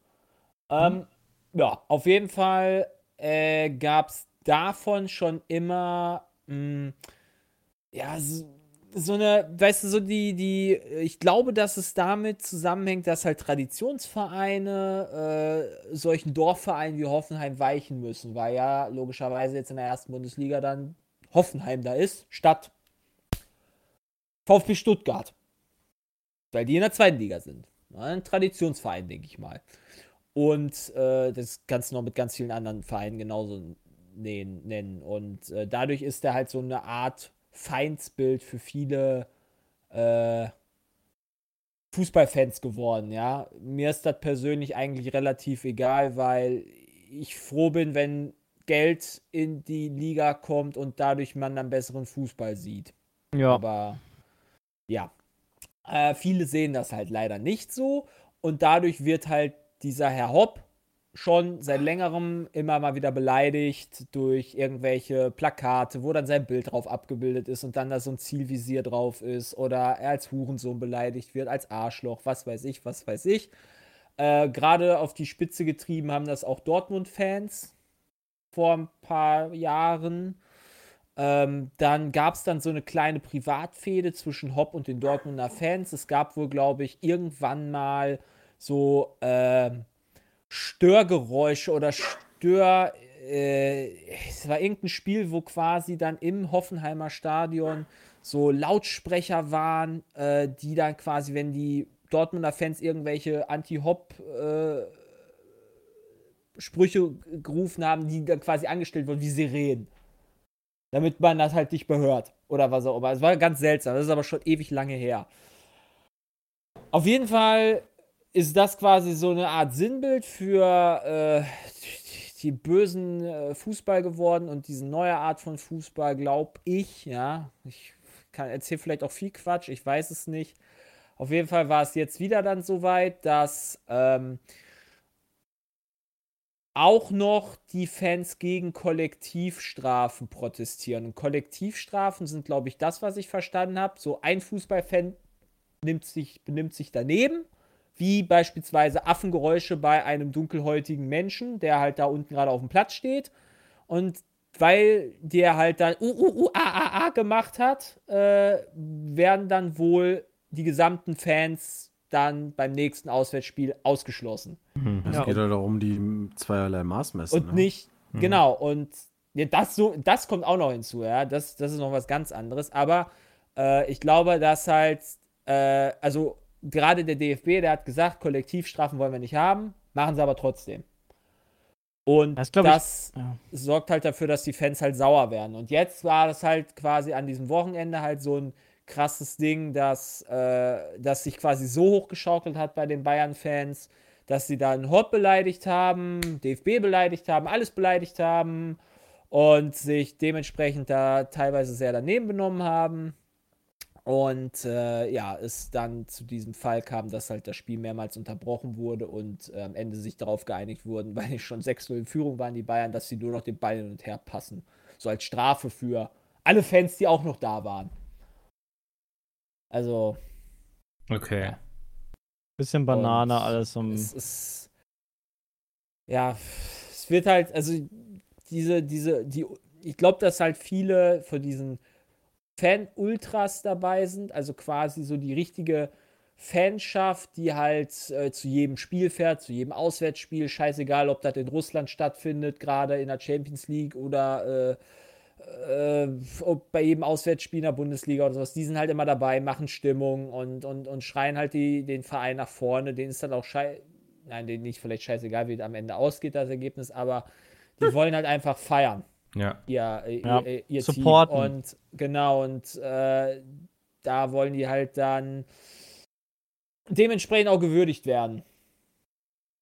Ähm, ja, auf jeden Fall äh, gab es davon schon immer mh, ja so, so eine, weißt du, so die, die, ich glaube, dass es damit zusammenhängt, dass halt Traditionsvereine äh, solchen Dorfvereinen wie Hoffenheim weichen müssen, weil ja logischerweise jetzt in der ersten Bundesliga dann Hoffenheim da ist, statt VfB Stuttgart. Weil die in der zweiten Liga sind. Ein Traditionsverein, denke ich mal. Und äh, das kannst du noch mit ganz vielen anderen Vereinen genauso nennen. nennen. Und äh, dadurch ist er halt so eine Art Feindsbild für viele äh, Fußballfans geworden, ja. Mir ist das persönlich eigentlich relativ egal, weil ich froh bin, wenn Geld in die Liga kommt und dadurch man dann besseren Fußball sieht. Ja. Aber ja, äh, viele sehen das halt leider nicht so und dadurch wird halt dieser Herr Hopp schon seit längerem immer mal wieder beleidigt durch irgendwelche Plakate, wo dann sein Bild drauf abgebildet ist und dann da so ein Zielvisier drauf ist oder er als Hurensohn beleidigt wird, als Arschloch, was weiß ich, was weiß ich. Äh, Gerade auf die Spitze getrieben haben das auch Dortmund-Fans vor ein paar Jahren. Ähm, dann gab es dann so eine kleine Privatfehde zwischen Hopp und den Dortmunder Fans. Es gab wohl, glaube ich, irgendwann mal so äh, Störgeräusche oder Stör. Äh, es war irgendein Spiel, wo quasi dann im Hoffenheimer Stadion so Lautsprecher waren, äh, die dann quasi, wenn die Dortmunder Fans irgendwelche Anti-Hop äh, Sprüche gerufen haben, die dann quasi angestellt wurden wie Sirenen. Damit man das halt nicht behört. Oder was auch immer. Es war ganz seltsam. Das ist aber schon ewig lange her. Auf jeden Fall ist das quasi so eine Art Sinnbild für äh, die bösen äh, Fußball geworden und diese neue Art von Fußball, glaube ich, ja. Ich erzähle vielleicht auch viel Quatsch, ich weiß es nicht. Auf jeden Fall war es jetzt wieder dann so weit, dass ähm, auch noch die Fans gegen Kollektivstrafen protestieren. Und Kollektivstrafen sind, glaube ich, das, was ich verstanden habe. So ein Fußballfan nimmt sich, benimmt sich daneben, wie beispielsweise Affengeräusche bei einem dunkelhäutigen Menschen, der halt da unten gerade auf dem Platz steht. Und weil der halt dann uh, uh, uh, a, a, a gemacht hat, äh, werden dann wohl die gesamten Fans dann beim nächsten Auswärtsspiel ausgeschlossen. Mhm. Es ja, geht ja darum, die zweierlei Maß messen. Und ne? nicht, mhm. genau, und ja, das, so, das kommt auch noch hinzu, ja. Das, das ist noch was ganz anderes. Aber äh, ich glaube, dass halt, äh, also gerade der DFB, der hat gesagt, Kollektivstrafen wollen wir nicht haben, machen sie aber trotzdem. Und das, das ich, ja. sorgt halt dafür, dass die Fans halt sauer werden. Und jetzt war das halt quasi an diesem Wochenende halt so ein krasses Ding, dass äh, das sich quasi so hochgeschaukelt hat bei den Bayern-Fans, dass sie dann Hop beleidigt haben, DFB beleidigt haben, alles beleidigt haben und sich dementsprechend da teilweise sehr daneben benommen haben. Und äh, ja, es dann zu diesem Fall kam, dass halt das Spiel mehrmals unterbrochen wurde und äh, am Ende sich darauf geeinigt wurden, weil schon 6-0 in Führung waren, die Bayern, dass sie nur noch den Ball hin und her passen. So als Strafe für alle Fans, die auch noch da waren. Also. Okay. Ja. Bisschen Banane, alles um. Es ist. Ja, es wird halt, also diese, diese, die, ich glaube, dass halt viele von diesen Fan-Ultras dabei sind, also quasi so die richtige Fanschaft, die halt äh, zu jedem Spiel fährt, zu jedem Auswärtsspiel, scheißegal, ob das in Russland stattfindet, gerade in der Champions League oder äh, äh, bei jedem Auswärtsspiel in der Bundesliga oder sowas, die sind halt immer dabei, machen Stimmung und, und, und schreien halt die, den Verein nach vorne. Denen ist dann auch scheiße, nein, denen nicht vielleicht scheißegal, wie am Ende ausgeht, das Ergebnis, aber die wollen halt einfach feiern. Ja. Ihr, ja. ihr, ihr Supporten. Team. Und genau, und äh, da wollen die halt dann dementsprechend auch gewürdigt werden.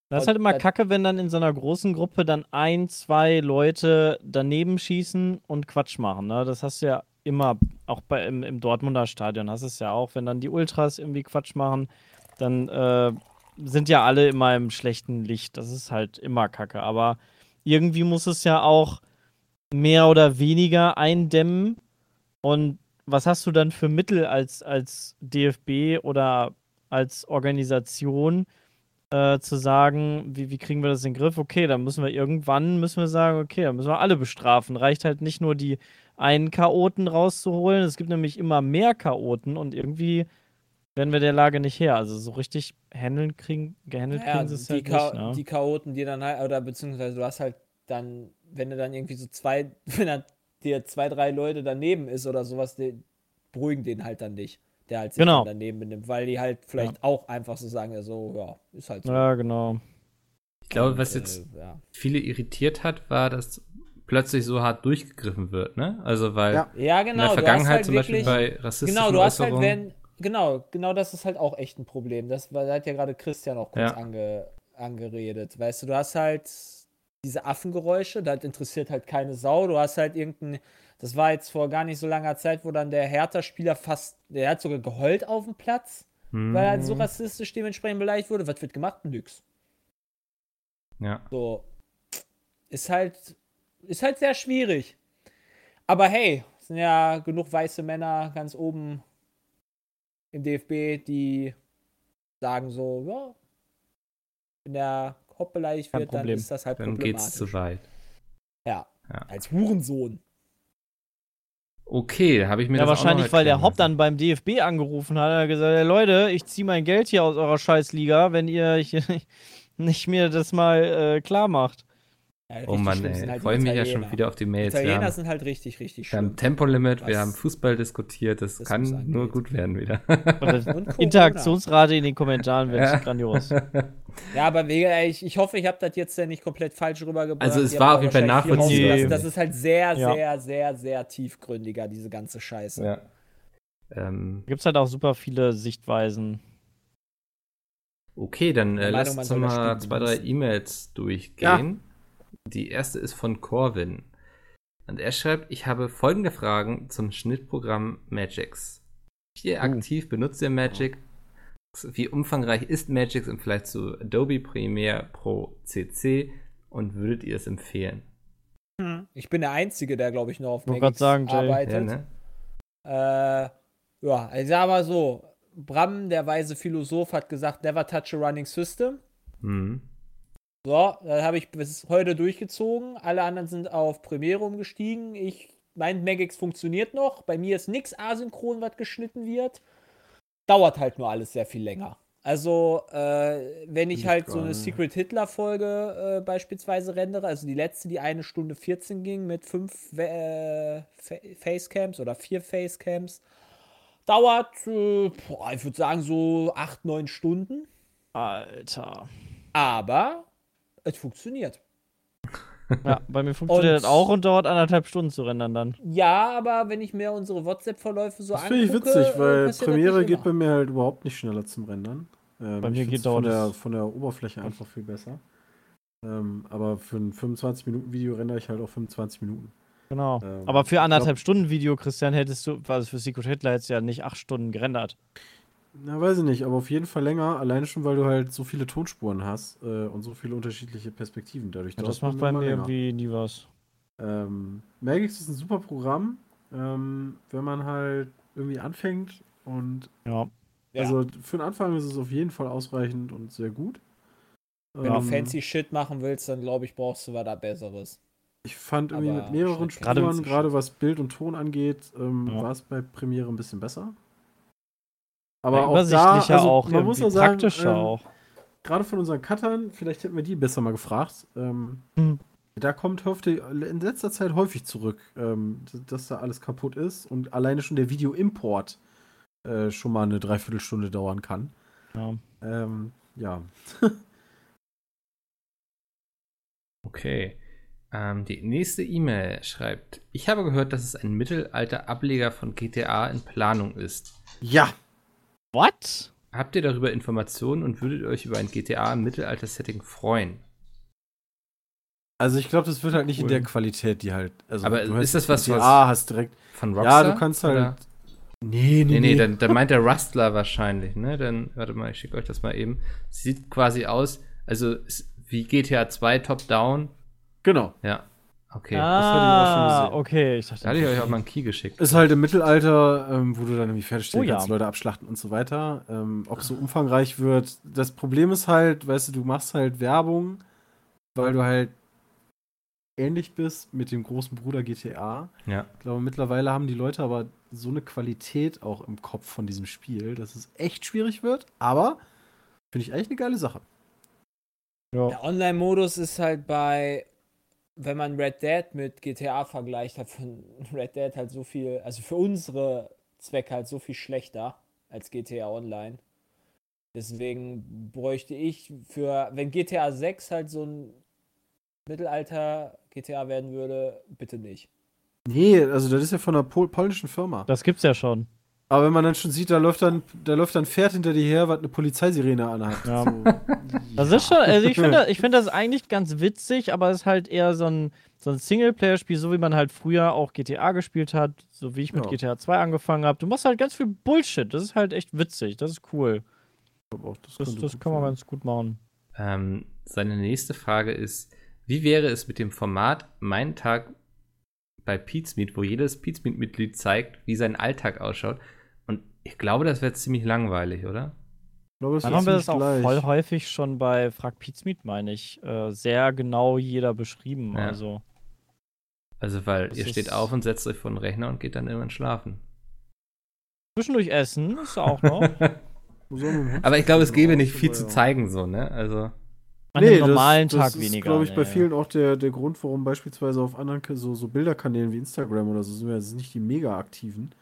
Das ist halt immer kacke, wenn dann in so einer großen Gruppe dann ein, zwei Leute daneben schießen und Quatsch machen. Ne? Das hast du ja immer, auch bei, im, im Dortmunder Stadion hast du es ja auch, wenn dann die Ultras irgendwie Quatsch machen, dann äh, sind ja alle immer im schlechten Licht. Das ist halt immer kacke. Aber irgendwie muss es ja auch mehr oder weniger eindämmen. Und was hast du dann für Mittel als, als DFB oder als Organisation? äh, zu sagen, wie, wie kriegen wir das in den Griff? Okay, dann müssen wir irgendwann müssen wir sagen, okay, dann müssen wir alle bestrafen. Reicht halt nicht nur die einen Chaoten rauszuholen. Es gibt nämlich immer mehr Chaoten und irgendwie werden wir der Lage nicht her. Also so richtig handeln kriegen, gehandelt ja, kriegen sie es halt nicht. Ne? Die Chaoten, die dann halt, oder beziehungsweise du hast halt dann, wenn du dann irgendwie so zwei, wenn dann dir zwei, drei Leute daneben ist oder sowas, die beruhigen den halt dann nicht der halt sich genau. daneben benimmt, weil die halt vielleicht ja. auch einfach so sagen, ja, so, ja, ist halt so. Ja, genau. Ich glaube, was jetzt äh, ja. viele irritiert hat, war, dass plötzlich so hart durchgegriffen wird, ne? Also, weil ja, ja genau, in der Vergangenheit halt zum Beispiel bei rassistischen Genau, du hast halt, wenn, genau, genau das ist halt auch echt ein Problem. Das da hat ja gerade Christian auch kurz ange, angeredet. Weißt du, du hast halt diese Affengeräusche, das interessiert halt keine Sau. Du hast halt irgendein das war jetzt vor gar nicht so langer Zeit, wo dann der Hertha-Spieler fast, der hat sogar geheult auf dem Platz, mhm. weil er halt so rassistisch dementsprechend beleidigt wurde. Was wird gemacht? Nix. Ja. So. Ist halt, ist halt sehr schwierig. Aber hey, es sind ja genug weiße Männer ganz oben im DFB, die sagen so, ja, wenn der Beleidigt wird, dann ist das halt dann problematisch. Dann geht's zu weit. Ja, ja. als Hurensohn. Okay, habe ich mir Ja, das auch noch wahrscheinlich, weil der Hopp dann beim DFB angerufen hat. Er hat gesagt: "Ey, Leute, ich ziehe mein Geld hier aus eurer Scheißliga, wenn ihr nicht mir das mal äh, klar macht. Ja, Oh Mann, ey. halt Freue mich ja schon wieder auf die Mails. Wir Italiener haben, sind halt richtig, richtig wir haben. Tempolimit, wir haben Fußball diskutiert. Das, das kann nur gut werden wieder. Interaktionsrate in den Kommentaren wird Ja. grandios. Ja, aber ich, ich hoffe, ich habe das jetzt ja nicht komplett falsch rübergebracht. Also es war auf jeden Fall nachvollziehbar. Das ist halt sehr, Ja. sehr, sehr, sehr tiefgründiger, diese ganze Scheiße. ja. ähm, gibt es halt auch super viele Sichtweisen. okay, dann äh, lasst man uns mal zwei, drei. E-Mails durchgehen. Die erste ist von Corvin. Und er schreibt, ich habe folgende Fragen zum Schnittprogramm Magix. Wie aktiv benutzt ihr Magix? Wie umfangreich ist Magix im Vergleich zu Adobe Premiere Pro CC? Und würdet ihr es empfehlen? Ich bin der Einzige, der, glaube ich, noch auf Magix sagen, Jay. arbeitet. Ja, ne? Äh, ja, ich sag mal so, Bram, der weise Philosoph, hat gesagt, never touch a running system. Mhm. So, das habe ich bis heute durchgezogen. Alle anderen sind auf Premiere umgestiegen. Ich, mein Magix funktioniert noch. Bei mir ist nichts asynchron, was geschnitten wird. Dauert halt nur alles sehr viel länger. Also, äh, wenn ich halt so eine Secret Hitler-Folge äh, beispielsweise rendere, also die letzte, die eine Stunde 14 ging mit fünf äh, Fa- Facecams oder vier Facecams, dauert, äh, boah, ich würde sagen, so acht, neun Stunden. Alter. Aber es funktioniert. Ja, bei mir funktioniert Und- das auch und dauert anderthalb Stunden zu rendern dann. Ja, aber wenn ich mir unsere WhatsApp-Verläufe so Das angucke, finde ich witzig, äh, weil das Premiere geht bei mir halt überhaupt nicht schneller zum Rendern. Ähm, Bei mir geht find's von dauert der, es- von der Oberfläche einfach viel besser. Ähm, aber für ein 25-Minuten-Video rendere ich halt auch 25 Minuten. Genau. Ähm, Aber für anderthalb Stunden Video, Christian, hättest du, also für Secret Hitler hättest du ja nicht acht Stunden gerendert. Na, weiß ich nicht, aber auf jeden Fall länger, alleine schon, weil du halt so viele Tonspuren hast äh, und so viele unterschiedliche Perspektiven dadurch. Ja, das macht bei mir länger. irgendwie nie was. Ähm, Magix ist ein super Programm, ähm, wenn man halt irgendwie anfängt und Ja. Ja. also für den Anfang ist es auf jeden Fall ausreichend und sehr gut. Wenn Ähm, du fancy Shit machen willst, dann glaube ich, brauchst du was da Besseres. Ich fand irgendwie Aber mit mehreren Spuren, gerade was Bild und Ton angeht, ähm, Ja. war es bei Premiere ein bisschen besser. Ja, Aber auch da, also auch, man muss auch sagen, praktischer ähm, auch. gerade von unseren Cuttern, vielleicht hätten wir die besser mal gefragt. Ähm, Hm. Da kommt häufig, in letzter Zeit häufig zurück, ähm, dass- dass da alles kaputt ist und alleine schon der Videoimport äh, schon mal eine Dreiviertelstunde dauern kann. Ja. Ähm, ja. Okay. Ähm, die nächste E-Mail schreibt: Ich habe gehört, dass es ein Mittelalter-Ableger von GTA in Planung ist. Ja, What? Habt ihr darüber Informationen und würdet ihr euch über ein GTA im Mittelalter-Setting freuen? also ich glaube, das wird halt nicht in Cool. der Qualität, die halt. Also Aber du ist das was, GTA, hast direkt. Von Ja, Rockstar? du kannst halt. Oder? Nee, Nee, nee, dann, dann meint der Rustler wahrscheinlich, ne? Dann, warte mal, ich schicke euch das mal eben. Sieht quasi aus, also wie GTA 2 Top-Down. Genau. Ja, okay. hatte ich auch schon Ah, gesehen. okay. Ich dachte, Da hatte ich euch auch mal einen Key geschickt. Ist halt im Mittelalter, ähm, wo du dann irgendwie fertigstellen Oh ja. kannst, Leute abschlachten und so weiter. Ähm, ob so umfangreich wird. Das Problem ist halt, weißt du, du machst halt Werbung, weil du halt ähnlich bist mit dem großen Bruder GTA. Ja. Ich glaube, mittlerweile haben die Leute aber so eine Qualität auch im Kopf von diesem Spiel, dass es echt schwierig wird. Aber finde ich eigentlich eine geile Sache. ja. Der Online-Modus ist halt bei, wenn man Red Dead mit GTA vergleicht, hat von Red Dead halt so viel, also für unsere Zwecke halt so viel schlechter als GTA Online. Deswegen bräuchte ich für, wenn GTA 6 halt so ein Mittelalter GTA werden würde, bitte nicht. Nee, also das ist ja von einer pol polnischen Firma. Das gibt's ja schon. Aber wenn man dann schon sieht, da läuft dann, da läuft dann ein Pferd hinter dir her, was eine Polizeisirene anhat. Ja. So, Das ist schon, also ich finde ich find das eigentlich ganz witzig, aber es ist halt eher so ein, so ein Singleplayer-Spiel, so wie man halt früher auch GTA gespielt hat, so wie ich mit Ja. GTA 2 angefangen habe. Du machst halt ganz viel Bullshit. Das ist halt echt witzig. Das ist cool. auch, das, Das, das kann man sein. ganz gut machen. Ähm, seine nächste Frage ist: Wie wäre es mit dem Format Mein Tag bei Pizmeet, wo jedes Pizmeet-Mitglied zeigt, wie sein Alltag ausschaut? Ich glaube, das wäre ziemlich langweilig, oder? Ich glaube, das Dann ist haben wir das auch gleich. voll häufig schon bei Frag Pizmeet, meine ich, äh, sehr genau jeder beschrieben. Ja. Also, Also, weil Das ihr ist- steht auf und setzt euch vor den Rechner und geht dann irgendwann schlafen. Zwischendurch essen ist auch noch. Aber ich glaube, es gäbe nicht viel zu ja. zeigen, so, ne? Also, An einem normalen das, Tag das ist, weniger. glaube ich, bei ne. vielen auch der, der Grund, warum beispielsweise auf anderen so, so Bilderkanälen wie Instagram oder so sind wir jetzt nicht die mega aktiven.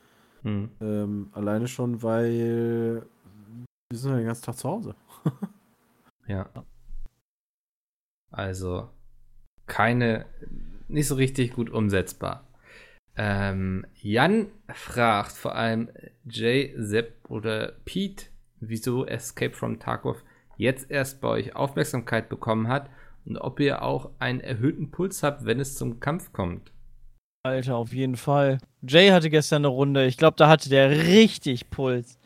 Hm. Ähm, alleine schon, weil wir sind ja den ganzen Tag zu Hause. Ja. Also, keine, nicht so richtig gut umsetzbar. Ähm, Jan fragt vor allem Jay, Sepp oder Pete, wieso Escape from Tarkov jetzt erst bei euch Aufmerksamkeit bekommen hat und ob ihr auch einen erhöhten Puls habt, wenn es zum Kampf kommt. Alter, auf jeden Fall. Jay hatte gestern eine Runde. Ich glaube, da hatte der richtig Puls.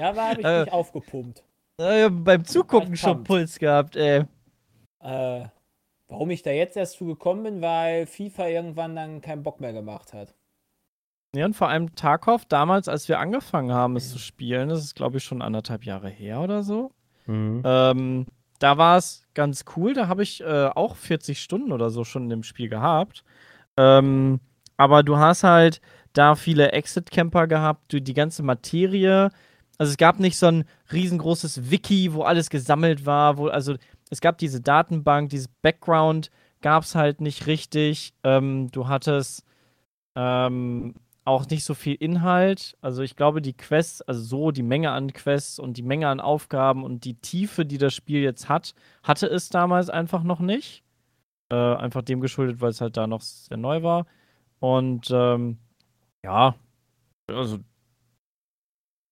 Ja, da habe ich Äh. mich aufgepumpt. Äh, beim Zugucken schon pumped. Puls gehabt, ey. Äh, warum ich da jetzt erst zu gekommen bin, weil FIFA irgendwann dann keinen Bock mehr gemacht hat. Ja, und vor allem Tarkov, damals, als wir angefangen haben, es zu spielen, das ist, glaube ich, schon anderthalb Jahre her oder so. Ähm, da war es ganz cool. Da habe ich äh, auch 40 Stunden oder so schon in dem Spiel gehabt. Ähm, aber du hast halt da viele Exit-Camper gehabt, du, die ganze Materie. Also es gab nicht so ein riesengroßes Wiki, wo alles gesammelt war, wo, also es gab diese Datenbank, dieses Background gab es halt nicht richtig. Ähm, du hattest ähm, auch nicht so viel Inhalt. Also ich glaube, die Quests, also so die Menge an Quests und die Menge an Aufgaben und die Tiefe, die das Spiel jetzt hat, hatte es damals einfach noch nicht. Äh, einfach dem geschuldet, weil es halt da noch sehr neu war. Und ähm, ja, also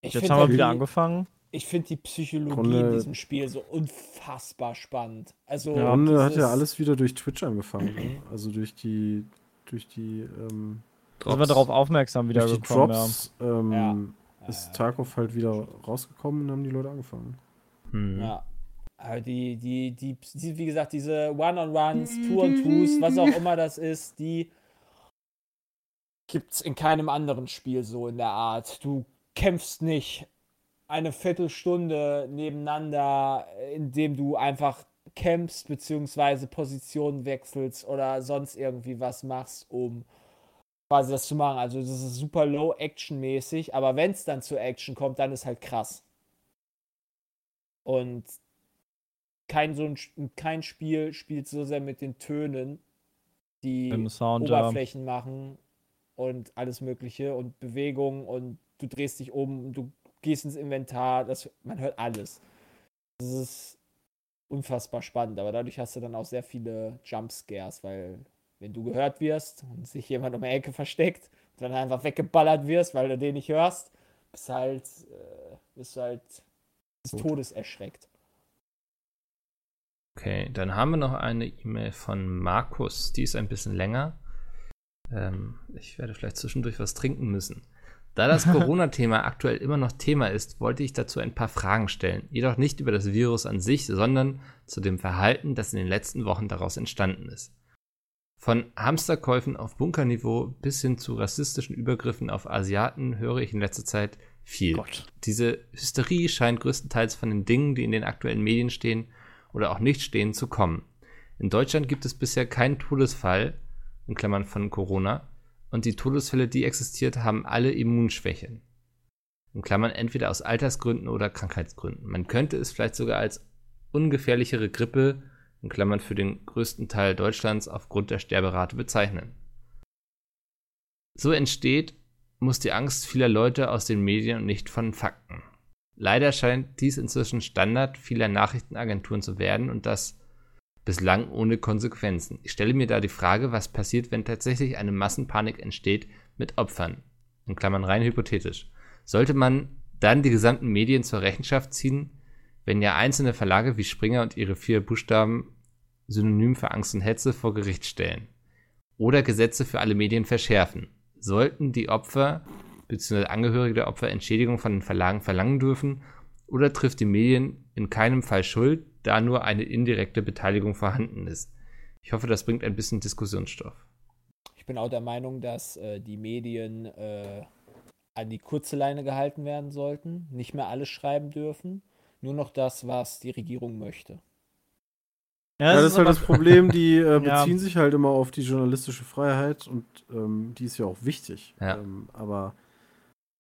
Ich jetzt haben wir wieder die- angefangen. Ich finde die Psychologie Grunde- in diesem Spiel so unfassbar spannend. Also Ja, Runde hat ja alles wieder durch Twitch angefangen. Ne? Also durch die, durch die, ähm, Da sind wir darauf aufmerksam wieder durch die gekommen. Ja. Drops ähm, Ja. ist Tarkov halt wieder rausgekommen und haben die Leute angefangen. Hm. Ja. Aber die, die, die, die, wie gesagt, diese One-on-Ones, Two-on-Twos, was auch immer das ist, die gibt's in keinem anderen Spiel so in der Art. Du kämpfst nicht eine Viertelstunde nebeneinander, indem du einfach kämpfst, beziehungsweise Positionen wechselst oder sonst irgendwie was machst, um quasi das zu machen. Also das ist super low action-mäßig, aber wenn es dann zur Action kommt, dann ist halt krass. Und kein, so ein, kein Spiel spielt so sehr mit den Tönen, die Sound, ja. Oberflächen machen und alles Mögliche und Bewegungen und du drehst dich um, du gehst ins Inventar, das, man hört alles. Das ist unfassbar spannend, aber dadurch hast du dann auch sehr viele Jumpscares, weil wenn du gehört wirst und sich jemand um die Ecke versteckt und dann einfach weggeballert wirst, weil du den nicht hörst, bist halt, äh, bist halt des. Todes erschreckt. Okay, dann haben wir noch eine E-Mail von Markus. Die ist ein bisschen länger. Ähm, ich werde vielleicht zwischendurch was trinken müssen. Da das Corona-Thema aktuell immer noch Thema ist, wollte ich dazu ein paar Fragen stellen. Jedoch nicht über das Virus an sich, sondern zu dem Verhalten, das in den letzten Wochen daraus entstanden ist. Von Hamsterkäufen auf Bunkerniveau bis hin zu rassistischen Übergriffen auf Asiaten höre ich in letzter Zeit viel. Gott. Diese Hysterie scheint größtenteils von den Dingen, die in den aktuellen Medien stehen oder auch nicht stehen, zu kommen. In Deutschland gibt es bisher keinen Todesfall, in Klammern von Corona, und die Todesfälle, die existiert, haben alle Immunschwächen. In Klammern entweder aus Altersgründen oder Krankheitsgründen. Man könnte es vielleicht sogar als ungefährlichere Grippe, in Klammern für den größten Teil Deutschlands, aufgrund der Sterberate bezeichnen. So entsteht, muss die Angst vieler Leute aus den Medien und nicht von Fakten. Leider scheint dies inzwischen Standard vieler Nachrichtenagenturen zu werden und das bislang ohne Konsequenzen. Ich stelle mir da die Frage, was passiert, wenn tatsächlich eine Massenpanik entsteht mit Opfern. In Klammern rein hypothetisch. Sollte man dann die gesamten Medien zur Rechenschaft ziehen, wenn ja einzelne Verlage wie Springer und ihre vier Buchstaben synonym für Angst und Hetze vor Gericht stellen? Oder Gesetze für alle Medien verschärfen? Sollten die Opfer bzw. Angehörige der Opfer Entschädigung von den Verlagen verlangen dürfen? Oder trifft die Medien in keinem Fall Schuld, da nur eine indirekte Beteiligung vorhanden ist? Ich hoffe, das bringt ein bisschen Diskussionsstoff. Ich bin auch der Meinung, dass äh, die Medien äh, an die kurze Leine gehalten werden sollten, nicht mehr alles schreiben dürfen, nur noch das, was die Regierung möchte. Ja, das, ist halt das Problem, die äh, Ja. beziehen sich halt immer auf die journalistische Freiheit und ähm, die ist ja auch wichtig. Ja. Ähm, aber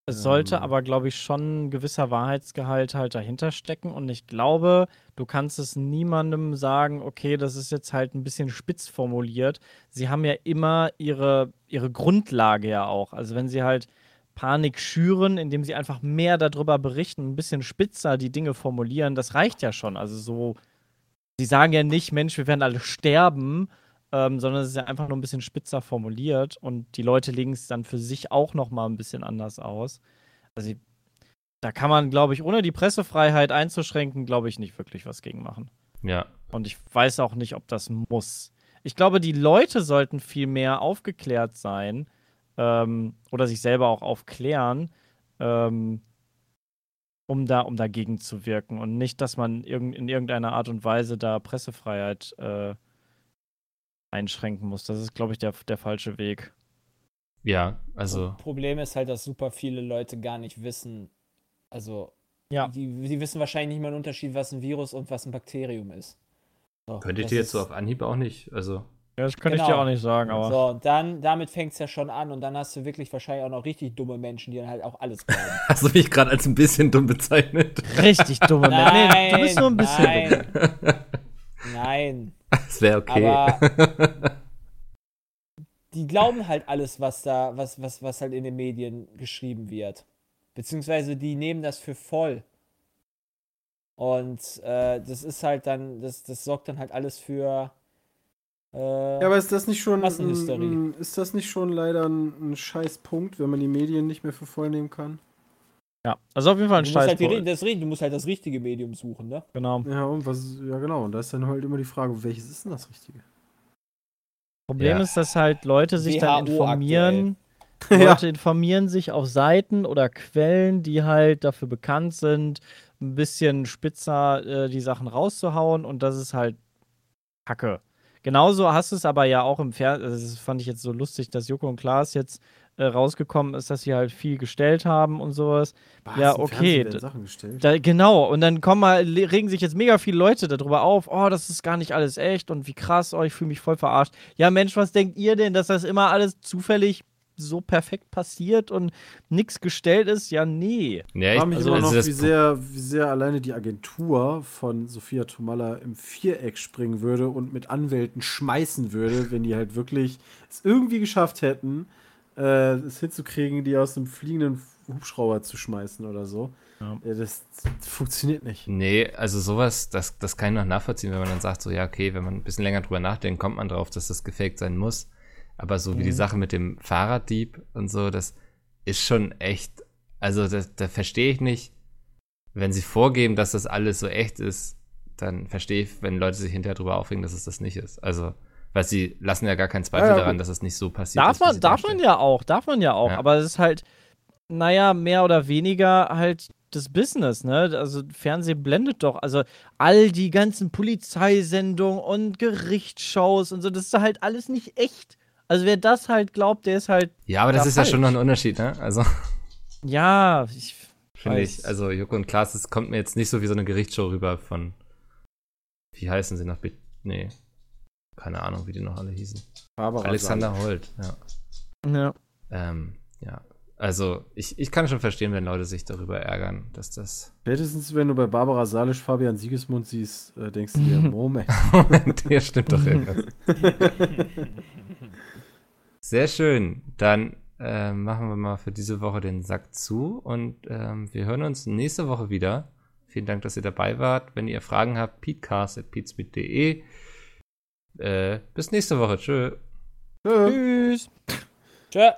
Es sollte Ähm. aber, glaube ich, schon ein gewisser Wahrheitsgehalt halt dahinter stecken. Und ich glaube, du kannst es niemandem sagen, okay, das ist jetzt halt ein bisschen spitz formuliert. Sie haben ja immer ihre, ihre Grundlage ja auch. Also wenn sie halt Panik schüren, indem sie einfach mehr darüber berichten, ein bisschen spitzer die Dinge formulieren, das reicht ja schon. Also so, sie sagen ja nicht, Mensch, wir werden alle sterben, ähm, sondern es ist ja einfach nur ein bisschen spitzer formuliert und die Leute legen es dann für sich auch noch mal ein bisschen anders aus. Also da kann man, glaube ich, ohne die Pressefreiheit einzuschränken, glaube ich, nicht wirklich was gegen machen. Ja. Und ich weiß auch nicht, ob das muss. Ich glaube, die Leute sollten viel mehr aufgeklärt sein ähm, oder sich selber auch aufklären, ähm, um, da, um dagegen zu wirken. Und nicht, dass man irg in irgendeiner Art und Weise da Pressefreiheit äh, einschränken muss. Das ist, glaube ich, der, der falsche Weg. Ja, also. Problem ist halt, dass super viele Leute gar nicht wissen, also Ja. die, die wissen wahrscheinlich nicht mal einen Unterschied, was ein Virus und was ein Bakterium ist. So, Könnte ich das dir jetzt ist- so auf Anhieb auch nicht. Also. Ja, das könnte ich Genau. dir auch nicht sagen, aber. So, und dann, damit fängt es ja schon an und dann hast du wirklich wahrscheinlich auch noch richtig dumme Menschen, die dann halt auch alles glauben. Hast du mich gerade als ein bisschen dumm bezeichnet? Richtig dumme Menschen. Nee, du bist nur ein bisschen dumm. nein, nein. Das wäre okay. Aber die glauben halt alles, was da, was, was, was halt in den Medien geschrieben wird. Beziehungsweise die nehmen das für voll. Und äh, das ist halt dann, das, das sorgt dann halt alles für. Äh, Ja, aber ist das nicht schon Massenhysterie. ein, ist das nicht schon leider ein, ein scheiß Punkt, wenn man die Medien nicht mehr für voll nehmen kann? Ja, also auf jeden Fall ein du, musst halt die, das, du musst halt das richtige Medium suchen, ne? Genau. Ja, und was ja genau, und da ist dann halt immer die Frage, welches ist denn das Richtige? Problem Ja. ist, dass halt Leute sich dann WHO informieren. Ja. Leute informieren sich auf Seiten oder Quellen, die halt dafür bekannt sind, ein bisschen spitzer äh, die Sachen rauszuhauen und das ist halt Kacke. Genauso hast du es aber ja auch im Fernsehen, also das fand ich jetzt so lustig, dass Joko und Klaas jetzt äh, rausgekommen ist, dass sie halt viel gestellt haben und sowas. Was, Ja, okay, Sachen gestellt. Da, genau, und dann kommen mal, regen sich jetzt mega viele Leute darüber auf, oh, das ist gar nicht alles echt und wie krass, oh, ich fühle mich voll verarscht. Ja, Mensch, was denkt ihr denn, dass das immer alles zufällig so perfekt passiert und nichts gestellt ist? Ja, nee. ja, Ich frage mich also, immer also noch, das wie, sehr, wie sehr alleine die Agentur von Sophia Tomalla im Viereck springen würde und mit Anwälten schmeißen würde, wenn die halt wirklich es irgendwie geschafft hätten, äh, es hinzukriegen, die aus einem fliegenden Hubschrauber zu schmeißen oder so. Ja. Äh, das, das funktioniert nicht. Nee, also sowas, das, das kann ich noch nachvollziehen, wenn man dann sagt, so, ja, okay, wenn man ein bisschen länger drüber nachdenkt, kommt man drauf, dass das gefaked sein muss. Aber so wie die Sache mit dem Fahrraddieb und so, das ist schon echt, also da, da verstehe ich nicht, wenn sie vorgeben, dass das alles so echt ist, dann verstehe ich, wenn Leute sich hinterher drüber aufregen, dass es das nicht ist. Also, weil sie lassen ja gar keinen Zweifel Ja, daran, dass es nicht so passiert Darf ist. man, darf man ja auch, darf man ja auch, Ja. aber es ist halt, naja, mehr oder weniger halt das Business, ne? Also Fernsehen blendet doch, also all die ganzen Polizeisendungen und Gerichtsshows und so, das ist halt alles nicht echt. Also wer das halt glaubt, der ist halt, Ja, aber das ist ja schon noch falsch. ein Unterschied, ne? Also, ja, ich, finde ich. Also, Joko und Klaas, das kommt mir jetzt nicht so wie so eine Gerichtsshow rüber von. Wie heißen sie? Bit- Nee. Keine Ahnung, wie die noch alle hießen. Barbara Alexander Holt, ja. ja. Ähm, ja. Also, ich, ich kann schon verstehen, wenn Leute sich darüber ärgern, dass das. Spätestens, wenn du bei Barbara Salisch Fabian Siegesmund siehst, äh, denkst du dir, Moment. Moment, hier stimmt doch irgendwas. Sehr schön. Dann äh, machen wir mal für diese Woche den Sack zu und ähm, wir hören uns nächste Woche wieder. Vielen Dank, dass ihr dabei wart. Wenn ihr Fragen habt, peatcast.peatspeed.de. Äh, bis nächste Woche. Tschö. Tschö. Tschüss. Tschö.